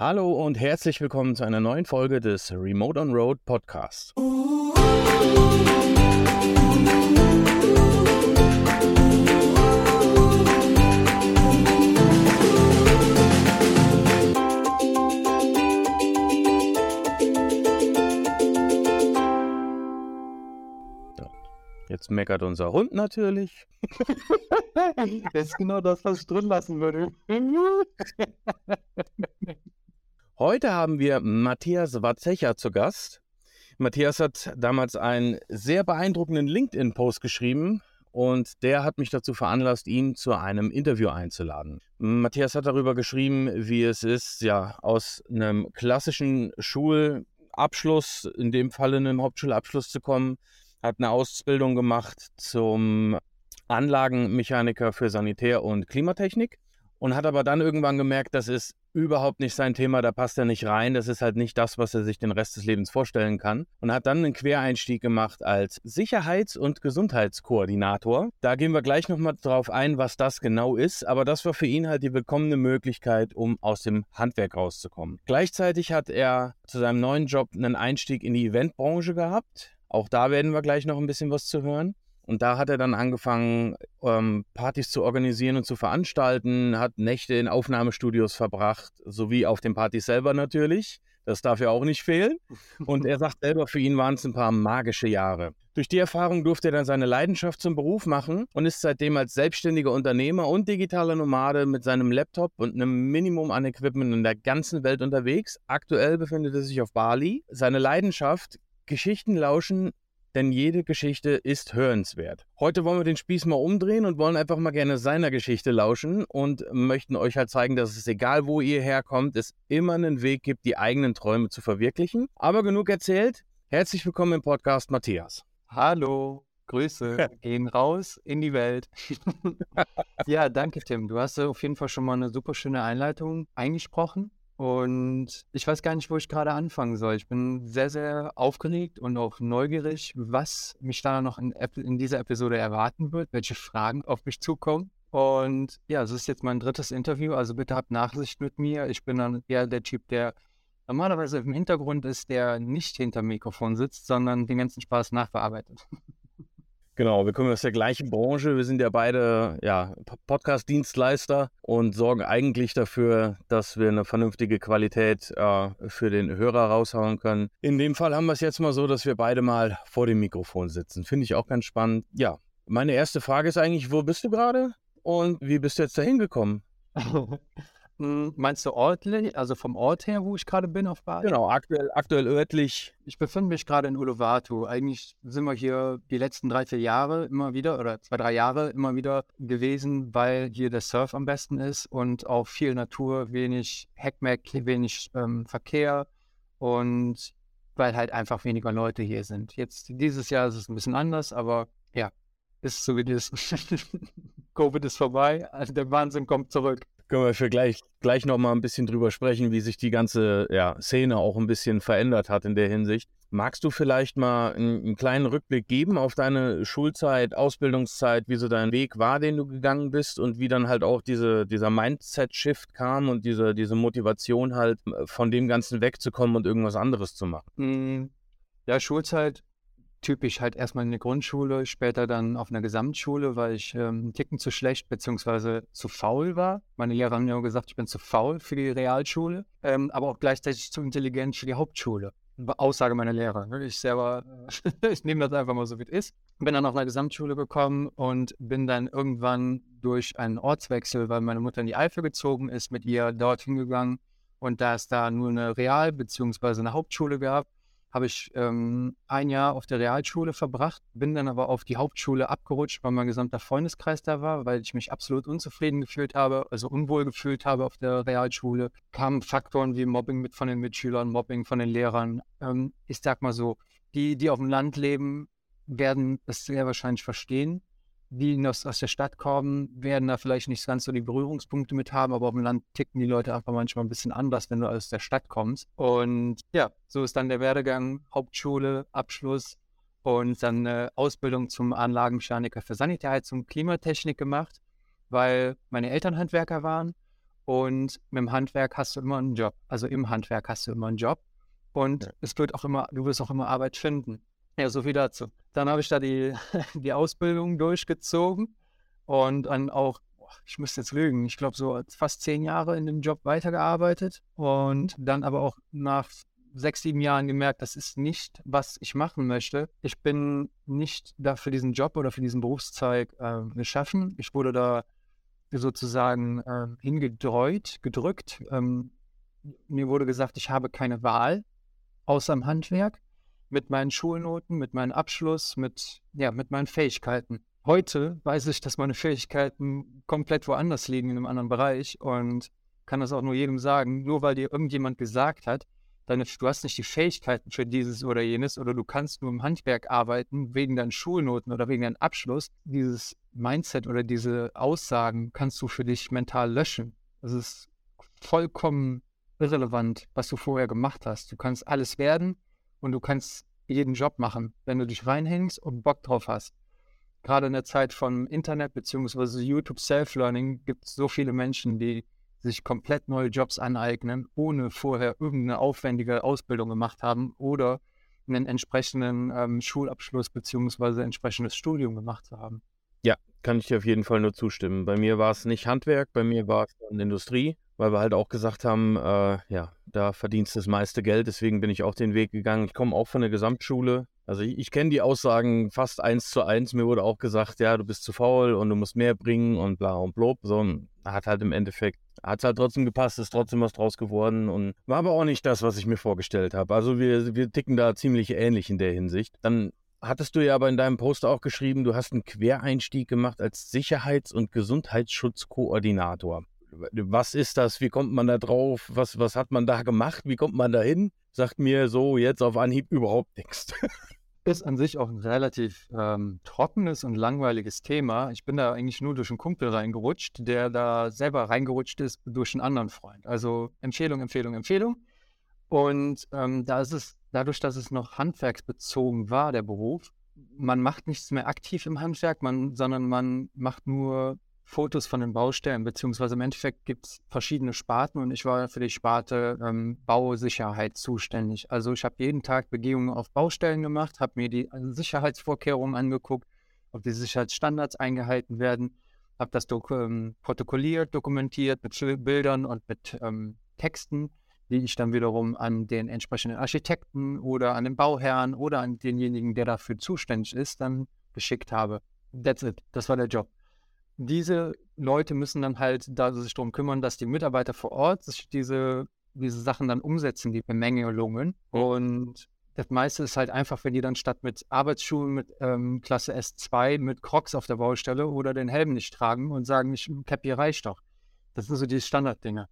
Hallo und herzlich willkommen zu einer neuen Folge des Remote on Road Podcasts. Jetzt meckert unser Hund natürlich. das ist genau das, was ich drin lassen würde. Heute haben wir Matthias Watzecher zu Gast. Matthias hat damals einen sehr beeindruckenden LinkedIn-Post geschrieben und der hat mich dazu veranlasst, ihn zu einem Interview einzuladen. Matthias hat darüber geschrieben, wie es ist, ja, aus einem klassischen Schulabschluss, in dem Fall in einem Hauptschulabschluss zu kommen, hat eine Ausbildung gemacht zum Anlagenmechaniker für Sanitär- und Klimatechnik und hat aber dann irgendwann gemerkt, das ist überhaupt nicht sein Thema, da passt er nicht rein, das ist halt nicht das, was er sich den Rest des Lebens vorstellen kann und hat dann einen Quereinstieg gemacht als Sicherheits- und Gesundheitskoordinator. Da gehen wir gleich nochmal drauf ein, was das genau ist, aber das war für ihn halt die willkommene Möglichkeit, um aus dem Handwerk rauszukommen. Gleichzeitig hat er zu seinem neuen Job einen Einstieg in die Eventbranche gehabt, auch da werden wir gleich noch ein bisschen was zu hören. Und da hat er dann angefangen, ähm, Partys zu organisieren und zu veranstalten, hat Nächte in Aufnahmestudios verbracht, sowie auf den Partys selber natürlich. Das darf ja auch nicht fehlen. Und er sagt selber, für ihn waren es ein paar magische Jahre. Durch die Erfahrung durfte er dann seine Leidenschaft zum Beruf machen und ist seitdem als selbstständiger Unternehmer und digitaler Nomade mit seinem Laptop und einem Minimum an Equipment in der ganzen Welt unterwegs. Aktuell befindet er sich auf Bali. Seine Leidenschaft Geschichten lauschen, denn jede Geschichte ist hörenswert. Heute wollen wir den Spieß mal umdrehen und wollen einfach mal gerne seiner Geschichte lauschen und möchten euch halt zeigen, dass es egal, wo ihr herkommt, es immer einen Weg gibt, die eigenen Träume zu verwirklichen. Aber genug erzählt. Herzlich willkommen im Podcast, Matthias. Hallo. Grüße gehen raus in die Welt. ja, danke, Tim. Du hast auf jeden Fall schon mal eine super schöne Einleitung eingesprochen. Und ich weiß gar nicht, wo ich gerade anfangen soll. Ich bin sehr, sehr aufgeregt und auch neugierig, was mich da noch in, in dieser Episode erwarten wird, welche Fragen auf mich zukommen. Und ja, es ist jetzt mein drittes Interview, also bitte habt Nachsicht mit mir. Ich bin dann eher der Typ, der normalerweise im Hintergrund ist, der nicht hinter Mikrofon sitzt, sondern den ganzen Spaß nachbearbeitet. Genau, wir kommen aus der gleichen Branche. Wir sind ja beide ja, Podcast-Dienstleister und sorgen eigentlich dafür, dass wir eine vernünftige Qualität äh, für den Hörer raushauen können. In dem Fall haben wir es jetzt mal so, dass wir beide mal vor dem Mikrofon sitzen. Finde ich auch ganz spannend. Ja, meine erste Frage ist eigentlich, wo bist du gerade und wie bist du jetzt dahin gekommen? Meinst du örtlich, also vom Ort her, wo ich gerade bin auf Bali? Genau, aktuell, aktuell örtlich. Ich befinde mich gerade in Uluwatu. Eigentlich sind wir hier die letzten drei, vier Jahre immer wieder oder zwei, drei Jahre immer wieder gewesen, weil hier der Surf am besten ist und auch viel Natur, wenig Heckmeck, wenig ähm, Verkehr und weil halt einfach weniger Leute hier sind. Jetzt dieses Jahr ist es ein bisschen anders, aber ja, ist so wie das. Covid ist vorbei, also der Wahnsinn kommt zurück können wir für gleich, gleich nochmal ein bisschen drüber sprechen, wie sich die ganze ja, Szene auch ein bisschen verändert hat in der Hinsicht. Magst du vielleicht mal einen, einen, kleinen Rückblick geben auf deine Schulzeit, Ausbildungszeit, wie so dein Weg war, den du gegangen bist und wie dann halt auch diese, dieser Mindset-Shift kam und diese, diese Motivation halt von dem Ganzen wegzukommen und irgendwas anderes zu machen? Hm, ja, Schulzeit typisch halt erstmal in der Grundschule, später dann auf einer Gesamtschule, weil ich ähm, einen Ticken zu schlecht bzw. zu faul war. Meine Lehrer haben ja gesagt, ich bin zu faul für die Realschule, ähm, aber auch gleichzeitig zu intelligent für die Hauptschule. Aussage meiner Lehrer. Ne? Ich selber, ich nehme das einfach mal so, wie es ist. Bin dann auf einer Gesamtschule gekommen und bin dann irgendwann durch einen Ortswechsel, weil meine Mutter in die Eifel gezogen ist, mit ihr dorthin gegangen. Und da es da nur eine Real- bzw. eine Hauptschule gab, habe ich ähm, ein Jahr auf der Realschule verbracht, bin dann aber auf die Hauptschule abgerutscht, weil mein gesamter Freundeskreis da war, weil ich mich absolut unzufrieden gefühlt habe, also unwohl gefühlt habe auf der Realschule. Kamen Faktoren wie Mobbing mit von den Mitschülern, Mobbing von den Lehrern. Ähm, ich sag mal so, die, die auf dem Land leben, werden das sehr wahrscheinlich verstehen die aus, aus der Stadt kommen, werden da vielleicht nicht ganz so die Berührungspunkte mit haben, aber auf dem Land ticken die Leute einfach manchmal ein bisschen anders, wenn du aus der Stadt kommst. Und ja, so ist dann der Werdegang, Hauptschule, Abschluss und dann eine Ausbildung zum Anlagenmechaniker für Sanitärheizung, Klimatechnik gemacht, weil meine Eltern Handwerker waren Und mit dem Handwerk hast du immer einen Job. Also im Handwerk hast du immer einen Job. Und ja. es wird auch immer, du wirst auch immer Arbeit finden. Ja, so viel dazu. Dann habe ich da die, die Ausbildung durchgezogen und dann auch, ich müsste jetzt lügen, ich glaube so fast zehn Jahre in dem Job weitergearbeitet und dann aber auch nach sechs, sieben Jahren gemerkt, das ist nicht, was ich machen möchte. Ich bin nicht da für diesen Job oder für diesen Berufszweig äh, geschaffen. Ich wurde da sozusagen äh, hingedreut, gedrückt. Ähm, mir wurde gesagt, ich habe keine Wahl außer im Handwerk mit meinen Schulnoten, mit meinem Abschluss, mit, ja, mit meinen Fähigkeiten. Heute weiß ich, dass meine Fähigkeiten komplett woanders liegen, in einem anderen Bereich und kann das auch nur jedem sagen. Nur weil dir irgendjemand gesagt hat, deine, du hast nicht die Fähigkeiten für dieses oder jenes oder du kannst nur im Handwerk arbeiten wegen deinen Schulnoten oder wegen deinem Abschluss. Dieses Mindset oder diese Aussagen kannst du für dich mental löschen. Das ist vollkommen irrelevant, was du vorher gemacht hast. Du kannst alles werden und du kannst jeden Job machen, wenn du dich reinhängst und Bock drauf hast. Gerade in der Zeit von Internet bzw. YouTube Self-Learning gibt es so viele Menschen, die sich komplett neue Jobs aneignen, ohne vorher irgendeine aufwendige Ausbildung gemacht haben oder einen entsprechenden ähm, Schulabschluss bzw. entsprechendes Studium gemacht zu haben. Ja, kann ich dir auf jeden Fall nur zustimmen. Bei mir war es nicht Handwerk, bei mir war es Industrie, weil wir halt auch gesagt haben, äh, ja, da verdienst du das meiste Geld, deswegen bin ich auch den Weg gegangen. Ich komme auch von der Gesamtschule. Also ich, ich kenne die Aussagen fast eins zu eins. Mir wurde auch gesagt, ja, du bist zu faul und du musst mehr bringen und bla und blob. So, hat halt im Endeffekt hat halt trotzdem gepasst, ist trotzdem was draus geworden und war aber auch nicht das, was ich mir vorgestellt habe. Also wir, wir ticken da ziemlich ähnlich in der Hinsicht. Dann hattest du ja aber in deinem Post auch geschrieben, du hast einen Quereinstieg gemacht als Sicherheits- und Gesundheitsschutzkoordinator. Was ist das? Wie kommt man da drauf? Was, was hat man da gemacht? Wie kommt man da hin? Sagt mir so jetzt auf Anhieb überhaupt nichts. ist an sich auch ein relativ ähm, trockenes und langweiliges Thema. Ich bin da eigentlich nur durch einen Kumpel reingerutscht, der da selber reingerutscht ist durch einen anderen Freund. Also Empfehlung, Empfehlung, Empfehlung. Und ähm, da ist es, dadurch, dass es noch handwerksbezogen war, der Beruf, man macht nichts mehr aktiv im Handwerk, man, sondern man macht nur Fotos von den Baustellen, beziehungsweise im Endeffekt gibt es verschiedene Sparten und ich war für die Sparte ähm, Bausicherheit zuständig. Also ich habe jeden Tag Begehungen auf Baustellen gemacht, habe mir die Sicherheitsvorkehrungen angeguckt, ob die Sicherheitsstandards eingehalten werden, habe das dok ähm, protokolliert, dokumentiert mit Bildern und mit ähm, Texten, die ich dann wiederum an den entsprechenden Architekten oder an den Bauherrn oder an denjenigen, der dafür zuständig ist, dann geschickt habe. That's it. Das war der Job diese Leute müssen dann halt da sich darum kümmern, dass die Mitarbeiter vor Ort sich diese, diese Sachen dann umsetzen, die Bemängelungen. Mhm. Und das meiste ist halt einfach, wenn die dann statt mit Arbeitsschuhen mit ähm, Klasse S2 mit Crocs auf der Baustelle oder den Helm nicht tragen und sagen, ich Cappy reicht doch. Das sind so die Standarddinge.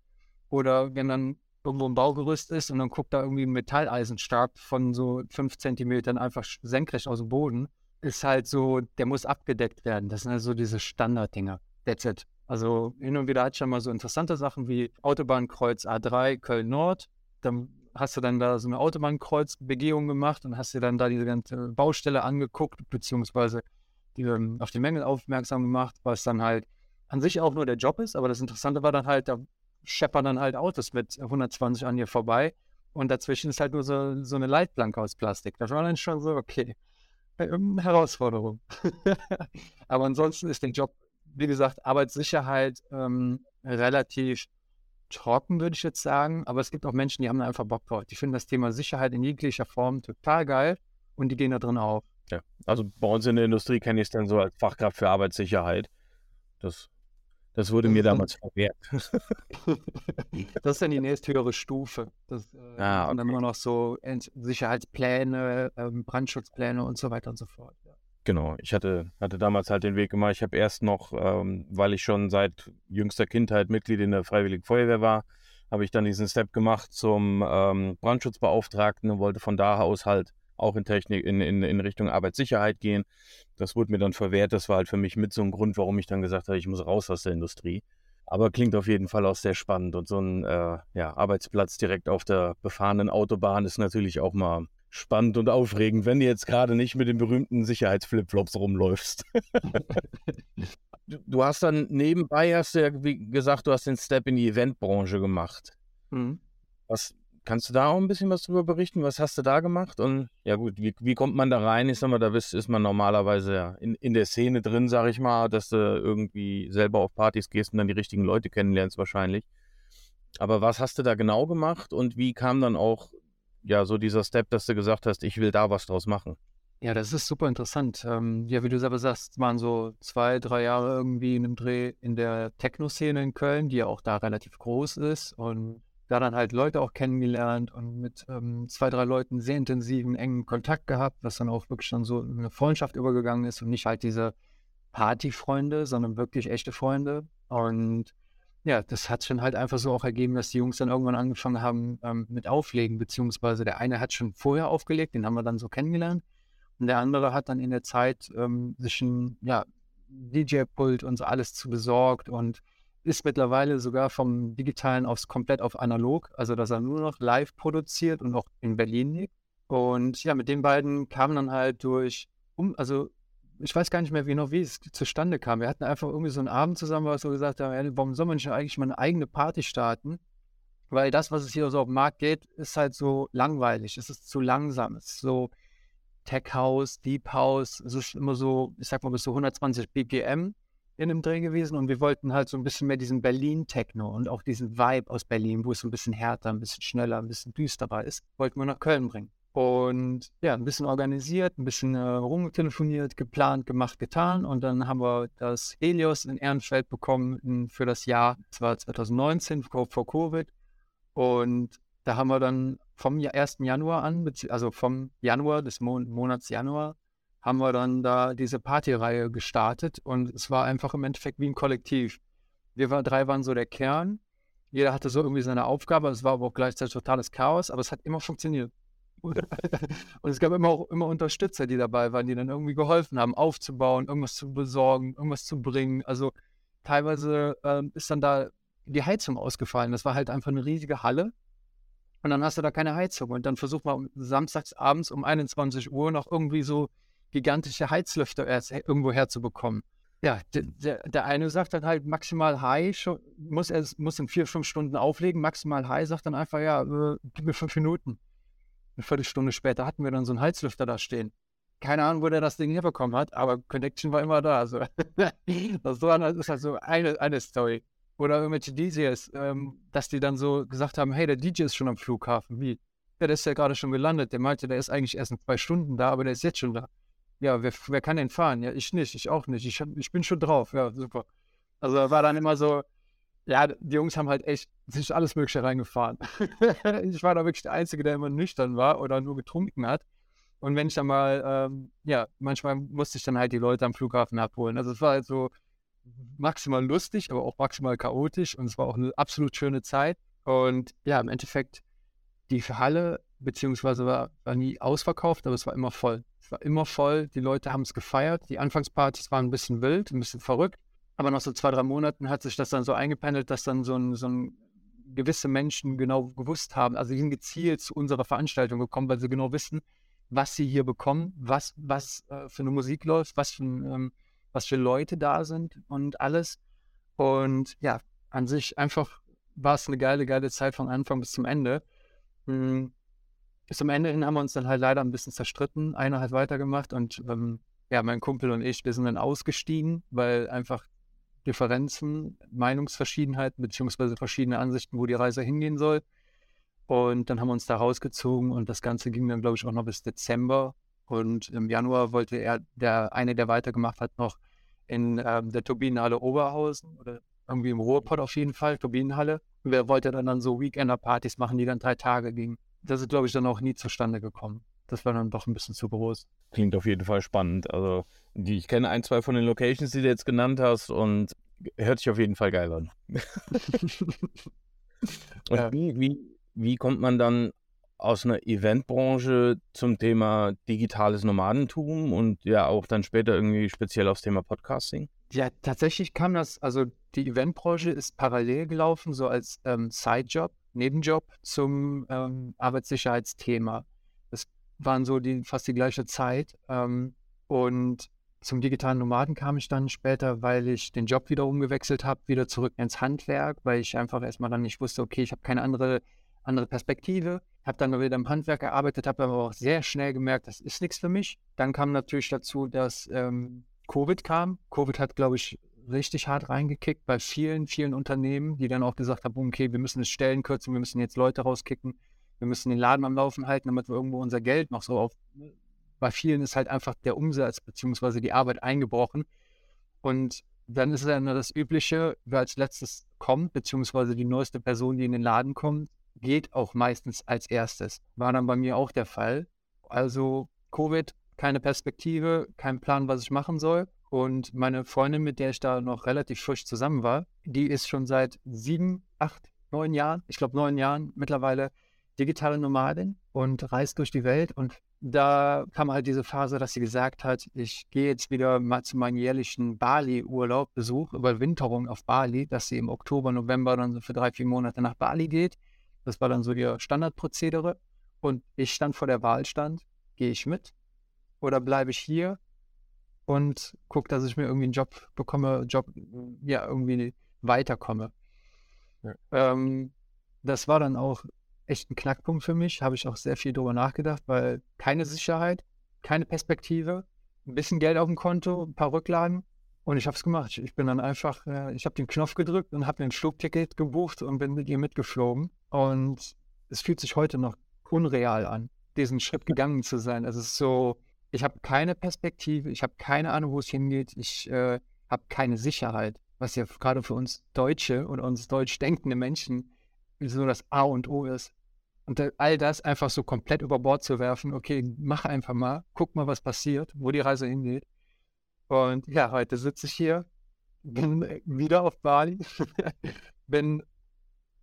Oder wenn dann irgendwo ein Baugerüst ist und dann guckt da irgendwie ein Metalleisenstab von so fünf Zentimetern einfach senkrecht aus dem Boden ist halt so, der muss abgedeckt werden. Das sind also diese Standarddinger. That's it. Also hin und wieder hat schon mal so interessante Sachen wie Autobahnkreuz A3 Köln-Nord. Dann hast du dann da so eine Autobahnkreuzbegehung gemacht und hast dir dann da diese ganze Baustelle angeguckt, beziehungsweise die, ähm, auf die Mängel aufmerksam gemacht, was dann halt an sich auch nur der Job ist. Aber das Interessante war dann halt, da scheppern dann halt Autos mit 120 an dir vorbei und dazwischen ist halt nur so, so eine Leitplanke aus Plastik. Das war dann schon so, okay, Herausforderung. Aber ansonsten ist der Job, wie gesagt, Arbeitssicherheit ähm, relativ trocken, würde ich jetzt sagen. Aber es gibt auch Menschen, die haben da einfach Bock drauf. Die finden das Thema Sicherheit in jeglicher Form total geil und die gehen da drin auf. Ja, also bei uns in der Industrie kenne ich es dann so als Fachkraft für Arbeitssicherheit. Das das wurde mir damals verwehrt. das ist dann die nächsthöhere Stufe. Das, äh, ah, okay. Und dann immer noch so Sicherheitspläne, ähm, Brandschutzpläne und so weiter und so fort. Ja. Genau, ich hatte, hatte damals halt den Weg gemacht. Ich habe erst noch, ähm, weil ich schon seit jüngster Kindheit Mitglied in der Freiwilligen Feuerwehr war, habe ich dann diesen Step gemacht zum ähm, Brandschutzbeauftragten und wollte von da aus halt auch in Technik, in, in, in Richtung Arbeitssicherheit gehen. Das wurde mir dann verwehrt. Das war halt für mich mit so ein Grund, warum ich dann gesagt habe, ich muss raus aus der Industrie. Aber klingt auf jeden Fall auch sehr spannend. Und so ein äh, ja, Arbeitsplatz direkt auf der befahrenen Autobahn ist natürlich auch mal spannend und aufregend, wenn du jetzt gerade nicht mit den berühmten Sicherheitsflipflops rumläufst. du, du hast dann nebenbei, hast du ja wie gesagt, du hast den Step in die Eventbranche gemacht. Mhm. Was, kannst du da auch ein bisschen was drüber berichten? Was hast du da gemacht? Und ja gut, wie, wie kommt man da rein? Ich sag mal, da bist, ist man normalerweise ja in, in der Szene drin, sag ich mal, dass du irgendwie selber auf Partys gehst und dann die richtigen Leute kennenlernst wahrscheinlich. Aber was hast du da genau gemacht und wie kam dann auch ja so dieser Step, dass du gesagt hast, ich will da was draus machen? Ja, das ist super interessant. Ähm, ja, wie du selber sagst, waren so zwei, drei Jahre irgendwie in einem Dreh in der Techno-Szene in Köln, die ja auch da relativ groß ist und da dann halt Leute auch kennengelernt und mit ähm, zwei, drei Leuten sehr intensiven, engen Kontakt gehabt, was dann auch wirklich dann so in eine Freundschaft übergegangen ist und nicht halt diese Partyfreunde, sondern wirklich echte Freunde. Und ja, das hat schon halt einfach so auch ergeben, dass die Jungs dann irgendwann angefangen haben ähm, mit Auflegen, beziehungsweise der eine hat schon vorher aufgelegt, den haben wir dann so kennengelernt. Und der andere hat dann in der Zeit ähm, sich ein ja, DJ-Pult und so alles zu besorgt und ist mittlerweile sogar vom Digitalen aufs komplett auf analog, also dass er nur noch live produziert und auch in Berlin liegt. Und ja, mit den beiden kam dann halt durch, um, also ich weiß gar nicht mehr genau, wie es zustande kam. Wir hatten einfach irgendwie so einen Abend zusammen, wo wir so gesagt haben, warum soll man nicht eigentlich mal eine eigene Party starten? Weil das, was es hier so auf dem Markt geht, ist halt so langweilig. Es ist zu langsam. Es ist so Tech House, Deep House. Es ist immer so, ich sag mal, bis zu 120 BPM in einem Dreh gewesen. Und wir wollten halt so ein bisschen mehr diesen Berlin-Techno und auch diesen Vibe aus Berlin, wo es ein bisschen härter, ein bisschen schneller, ein bisschen düsterer ist, wollten wir nach Köln bringen. Und ja, ein bisschen organisiert, ein bisschen äh, rumtelefoniert, geplant, gemacht, getan. Und dann haben wir das Helios in Ehrenfeld bekommen für das Jahr, das war 2019, vor Covid. Und da haben wir dann vom 1. Januar an, also vom Januar des Mon Monats Januar, haben wir dann da diese Partyreihe gestartet. Und es war einfach im Endeffekt wie ein Kollektiv. Wir war, drei waren so der Kern. Jeder hatte so irgendwie seine Aufgabe. Es war aber auch gleichzeitig totales Chaos, aber es hat immer funktioniert. Und es gab immer auch immer Unterstützer, die dabei waren, die dann irgendwie geholfen haben, aufzubauen, irgendwas zu besorgen, irgendwas zu bringen. Also teilweise ähm, ist dann da die Heizung ausgefallen. Das war halt einfach eine riesige Halle. Und dann hast du da keine Heizung. Und dann versucht man samstags abends um 21 Uhr noch irgendwie so gigantische Heizlüfter irgendwo herzubekommen. Ja, der, der, eine sagt dann halt maximal High, muss er muss in vier, fünf Stunden auflegen. Maximal High sagt dann einfach, ja, äh, gib mir fünf Minuten. Eine Viertelstunde später hatten wir dann so einen Heizlüfter da stehen. Keine Ahnung, wo der das Ding herbekommen hat, aber Connection war immer da. Also. das ist halt so eine, eine Story. Oder irgendwelche DJs, ähm, dass die dann so gesagt haben, hey, der DJ ist schon am Flughafen. Wie? Ja, der ist ja gerade schon gelandet. Der meinte, der ist eigentlich erst in zwei Stunden da, aber der ist jetzt schon da. Ja, wer, wer kann denn fahren? Ja, ich nicht, ich auch nicht. Ich, ich bin schon drauf. Ja, super. Also war dann immer so, ja, die Jungs haben halt echt sich alles Mögliche reingefahren. ich war da wirklich der Einzige, der immer nüchtern war oder nur getrunken hat. Und wenn ich dann mal, ähm, ja, manchmal musste ich dann halt die Leute am Flughafen abholen. Also es war halt so maximal lustig, aber auch maximal chaotisch und es war auch eine absolut schöne Zeit. Und ja, im Endeffekt, die Halle, beziehungsweise war, war nie ausverkauft, aber es war immer voll. Es war immer voll, die Leute haben es gefeiert. Die Anfangspartys waren ein bisschen wild, ein bisschen verrückt. Aber nach so zwei, drei Monaten hat sich das dann so eingependelt, dass dann so ein, so ein gewisse Menschen genau gewusst haben, also sind gezielt zu unserer Veranstaltung gekommen, weil sie genau wissen, was sie hier bekommen, was, was äh, für eine Musik läuft, was für, ähm, was für Leute da sind und alles. Und ja, an sich einfach war es eine geile, geile Zeit von Anfang bis zum Ende. Hm, bis zum Ende hin haben wir uns dann halt leider ein bisschen zerstritten. Einer hat weitergemacht und ähm, ja, mein Kumpel und ich, wir sind dann ausgestiegen, weil einfach Differenzen, Meinungsverschiedenheiten beziehungsweise verschiedene Ansichten, wo die Reise hingehen soll. Und dann haben wir uns da rausgezogen und das Ganze ging dann, glaube ich, auch noch bis Dezember. Und im Januar wollte er, der eine, der weitergemacht hat, noch in ähm, der Turbinenhalle Oberhausen oder irgendwie im Ruhrpott auf jeden Fall, Turbinenhalle. Wer wollte dann, dann so Weekender-Partys machen, die dann drei Tage gingen. Das ist, glaube ich, dann auch nie zustande gekommen. Das war dann doch ein bisschen zu groß. Klingt auf jeden Fall spannend. Also, die, ich kenne ein, zwei von den Locations, die du jetzt genannt hast und hört sich auf jeden Fall geil an. und ja. wie, wie, wie kommt man dann aus einer Eventbranche zum Thema digitales Nomadentum und ja auch dann später irgendwie speziell aufs Thema Podcasting? Ja, tatsächlich kam das, also die Eventbranche ist parallel gelaufen, so als ähm, Sidejob, Nebenjob zum ähm, Arbeitssicherheitsthema. Das waren so die fast die gleiche Zeit. Ähm, und zum digitalen Nomaden kam ich dann später, weil ich den Job wieder umgewechselt habe, wieder zurück ins Handwerk, weil ich einfach erstmal dann nicht wusste, okay, ich habe keine andere, andere Perspektive. Habe dann wieder im Handwerk gearbeitet, habe aber auch sehr schnell gemerkt, das ist nichts für mich. Dann kam natürlich dazu, dass ähm, Covid kam. Covid hat, glaube ich, richtig hart reingekickt bei vielen, vielen Unternehmen, die dann auch gesagt haben, okay, wir müssen das Stellen kürzen, wir müssen jetzt Leute rauskicken, wir müssen den Laden am Laufen halten, damit wir irgendwo unser Geld noch so auf bei vielen ist halt einfach der Umsatz bzw. die Arbeit eingebrochen. Und dann ist es nur das Übliche, wer als letztes kommt, beziehungsweise die neueste Person, die in den Laden kommt, geht auch meistens als erstes. War dann bei mir auch der Fall. Also Covid, keine Perspektive, kein Plan, was ich machen soll. Und meine Freundin, mit der ich da noch relativ frisch zusammen war, die ist schon seit sieben, acht, neun Jahren, ich glaube neun Jahren mittlerweile digitale Nomadin und reist durch die Welt. Und da kam halt diese Phase, dass sie gesagt hat, ich gehe jetzt wieder mal zu meinem jährlichen Bali-Urlaub, Besuch, Überwinterung auf Bali, dass sie im Oktober, November dann so für drei, vier Monate nach Bali geht. Das war dann so ihr Standardprozedere. Und ich stand vor der Wahl stand, gehe ich mit oder bleibe ich hier und gucke, dass ich mir irgendwie einen Job bekomme, Job, ja, irgendwie weiterkomme. Ja. Ähm, das war dann auch echt ein Knackpunkt für mich. Habe ich auch sehr viel drüber nachgedacht, weil keine Sicherheit, keine Perspektive, ein bisschen Geld auf dem Konto, ein paar Rücklagen. Und ich habe es gemacht. Ich bin dann einfach, äh, ich habe den Knopf gedrückt und habe mir ein Flugticket gebucht und bin mit ihr mitgeflogen. Und es fühlt sich heute noch unreal an, diesen Schritt gegangen zu sein. Also es ist so, ich habe keine Perspektive, ich habe keine Ahnung, wo es hingeht, ich äh, habe keine Sicherheit, was ja gerade für uns Deutsche und uns deutsch denkende Menschen so das A und O ist. Und all das einfach so komplett über Bord zu werfen, okay, mach einfach mal, guck mal, was passiert, wo die Reise hingeht. Und ja, heute sitze ich hier, bin wieder auf Bali, bin,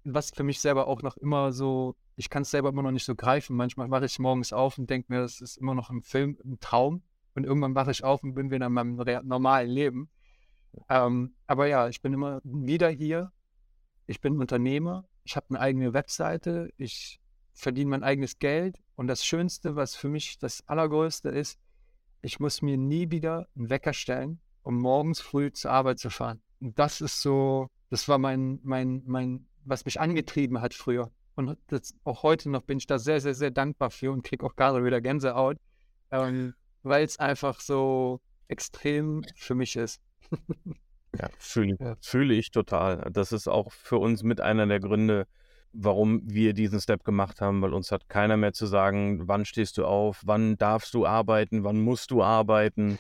was für mich selber auch noch immer so, ich kann es selber immer noch nicht so greifen. Manchmal wache ich morgens auf und denke mir, das ist immer noch ein Film, ein Traum. Und irgendwann wache ich auf und bin wieder in meinem normalen Leben. Ähm, aber ja, ich bin immer wieder hier. Ich bin Unternehmer. Ich habe eine eigene Webseite. Ich verdiene mein eigenes Geld. Und das Schönste, was für mich das Allergrößte ist, ich muss mir nie wieder einen Wecker stellen, um morgens früh zur Arbeit zu fahren. Und das ist so, das war mein, mein, mein, was mich angetrieben hat früher. Und das, auch heute noch bin ich da sehr, sehr, sehr dankbar für und kriege auch gerade wieder Gänsehaut, ähm, weil es einfach so extrem für mich ist. ja, fühle ja. fühl ich total. Das ist auch für uns mit einer der Gründe, warum wir diesen Step gemacht haben, weil uns hat keiner mehr zu sagen, wann stehst du auf, wann darfst du arbeiten, wann musst du arbeiten.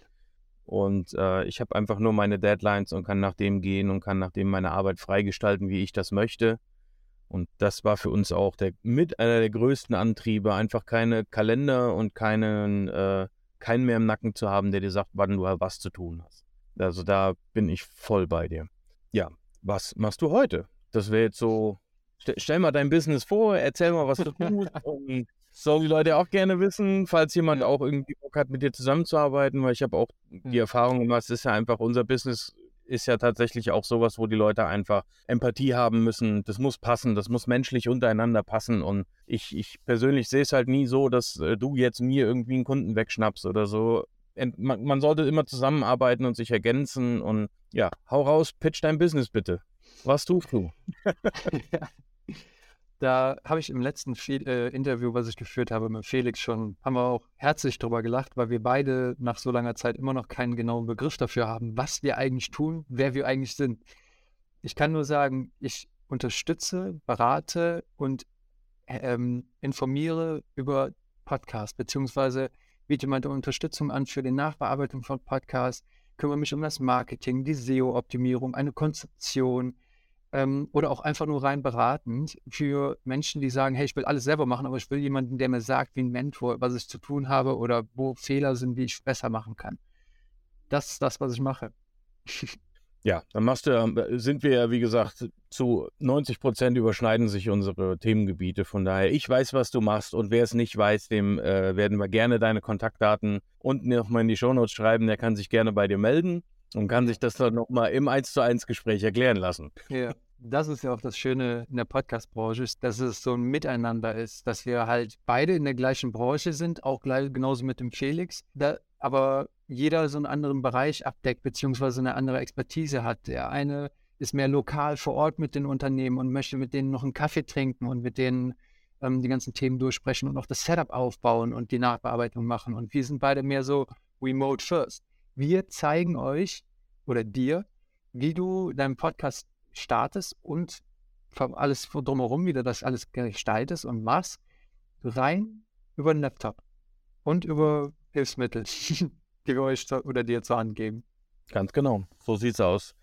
Und äh, ich habe einfach nur meine Deadlines und kann nach dem gehen und kann nach dem meine Arbeit freigestalten, wie ich das möchte. Und das war für uns auch der, mit einer der größten Antriebe, einfach keine Kalender und keinen, äh, keinen mehr im Nacken zu haben, der dir sagt, wann du was zu tun hast. Also da bin ich voll bei dir. Ja, was machst du heute? Das wäre jetzt so stell mal dein Business vor, erzähl mal, was du tust. und sollen die Leute auch gerne wissen, falls jemand auch irgendwie Bock hat, mit dir zusammenzuarbeiten, weil ich habe auch die Erfahrung gemacht, es ist ja einfach, unser Business ist ja tatsächlich auch sowas, wo die Leute einfach Empathie haben müssen. Das muss passen, das muss menschlich untereinander passen. Und ich, ich persönlich sehe es halt nie so, dass äh, du jetzt mir irgendwie einen Kunden wegschnappst oder so. Man, man sollte immer zusammenarbeiten und sich ergänzen. Und ja, hau raus, pitch dein Business bitte. Was tust du? ja. Da habe ich im letzten Fe äh, Interview, was ich geführt habe mit Felix schon, haben wir auch herzlich drüber gelacht, weil wir beide nach so langer Zeit immer noch keinen genauen Begriff dafür haben, was wir eigentlich tun, wer wir eigentlich sind. Ich kann nur sagen, ich unterstütze, berate und ähm, informiere über Podcasts, beziehungsweise biete meine Unterstützung an für die Nachbearbeitung von Podcasts, kümmere mich um das Marketing, die SEO-Optimierung, eine Konzeption, ähm, oder auch einfach nur rein beratend für Menschen, die sagen, hey, ich will alles selber machen, aber ich will jemanden, der mir sagt, wie ein Mentor, was ich zu tun habe oder wo Fehler sind, die ich besser machen kann. Das ist das, was ich mache. Ja, dann machst du, ähm, sind wir ja, wie gesagt, zu 90 Prozent überschneiden sich unsere Themengebiete. Von daher, ich weiß, was du machst und wer es nicht weiß, dem äh, werden wir gerne deine Kontaktdaten unten nochmal in die Shownotes schreiben. Der kann sich gerne bei dir melden und kann sich das dann nochmal im 1 zu 1 Gespräch erklären lassen. Ja. Das ist ja auch das Schöne in der Podcast-Branche, dass es so ein Miteinander ist, dass wir halt beide in der gleichen Branche sind, auch gleich, genauso mit dem Felix, da, aber jeder so einen anderen Bereich abdeckt, beziehungsweise eine andere Expertise hat. Der eine ist mehr lokal vor Ort mit den Unternehmen und möchte mit denen noch einen Kaffee trinken und mit denen ähm, die ganzen Themen durchsprechen und auch das Setup aufbauen und die Nachbearbeitung machen. Und wir sind beide mehr so remote first. Wir zeigen euch oder dir, wie du deinen Podcast startest und alles drumherum, wie du das alles gestaltest und machst, rein über den Laptop und über Hilfsmittel, die wir euch oder dir zur Hand geben. Ganz genau, so sieht's aus.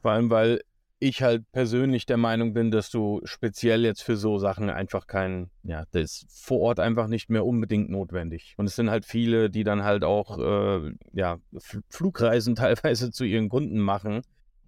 Vor allem, weil ich halt persönlich der Meinung bin, dass du speziell jetzt für so Sachen einfach kein, ja, das ist vor Ort einfach nicht mehr unbedingt notwendig. Und es sind halt viele, die dann halt auch, äh, ja, Flugreisen teilweise zu ihren Kunden machen,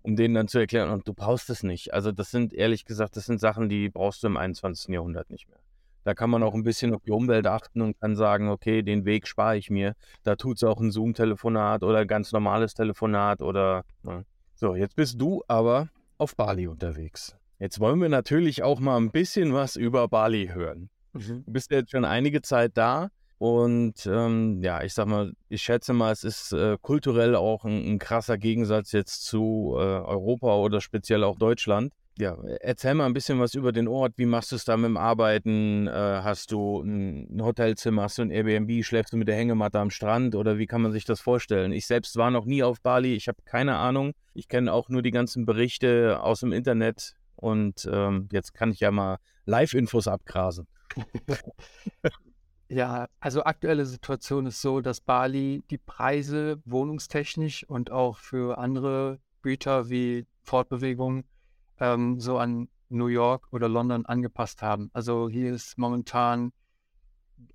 um denen dann zu erklären, und du brauchst es nicht. Also das sind, ehrlich gesagt, das sind Sachen, die brauchst du im 21. Jahrhundert nicht mehr. Da kann man auch ein bisschen auf die Umwelt achten und kann sagen, okay, den Weg spare ich mir. Da tut es auch ein Zoom-Telefonat oder ein ganz normales Telefonat oder. Ne. So, jetzt bist du aber auf Bali unterwegs. Jetzt wollen wir natürlich auch mal ein bisschen was über Bali hören. Mhm. Du bist jetzt schon einige Zeit da und ähm, ja, ich sag mal, ich schätze mal, es ist äh, kulturell auch ein, ein, krasser Gegensatz jetzt zu äh, Europa oder speziell auch Deutschland. Ja, erzähl mal ein bisschen was über den Ort. Wie machst du es da mit dem Arbeiten? Äh, hast du ein Hotelzimmer, hast du ein Airbnb, schläfst du mit der Hängematte am Strand oder wie kann man sich das vorstellen? Ich selbst war noch nie auf Bali, ich habe keine Ahnung. Ich kenne auch nur die ganzen Berichte aus dem Internet und ähm, jetzt kann ich ja mal Live-Infos abgrasen. Ja, also aktuelle Situation ist so, dass Bali die Preise wohnungstechnisch und auch für andere Güter wie Fortbewegung ähm, so an New York oder London angepasst haben. Also hier ist momentan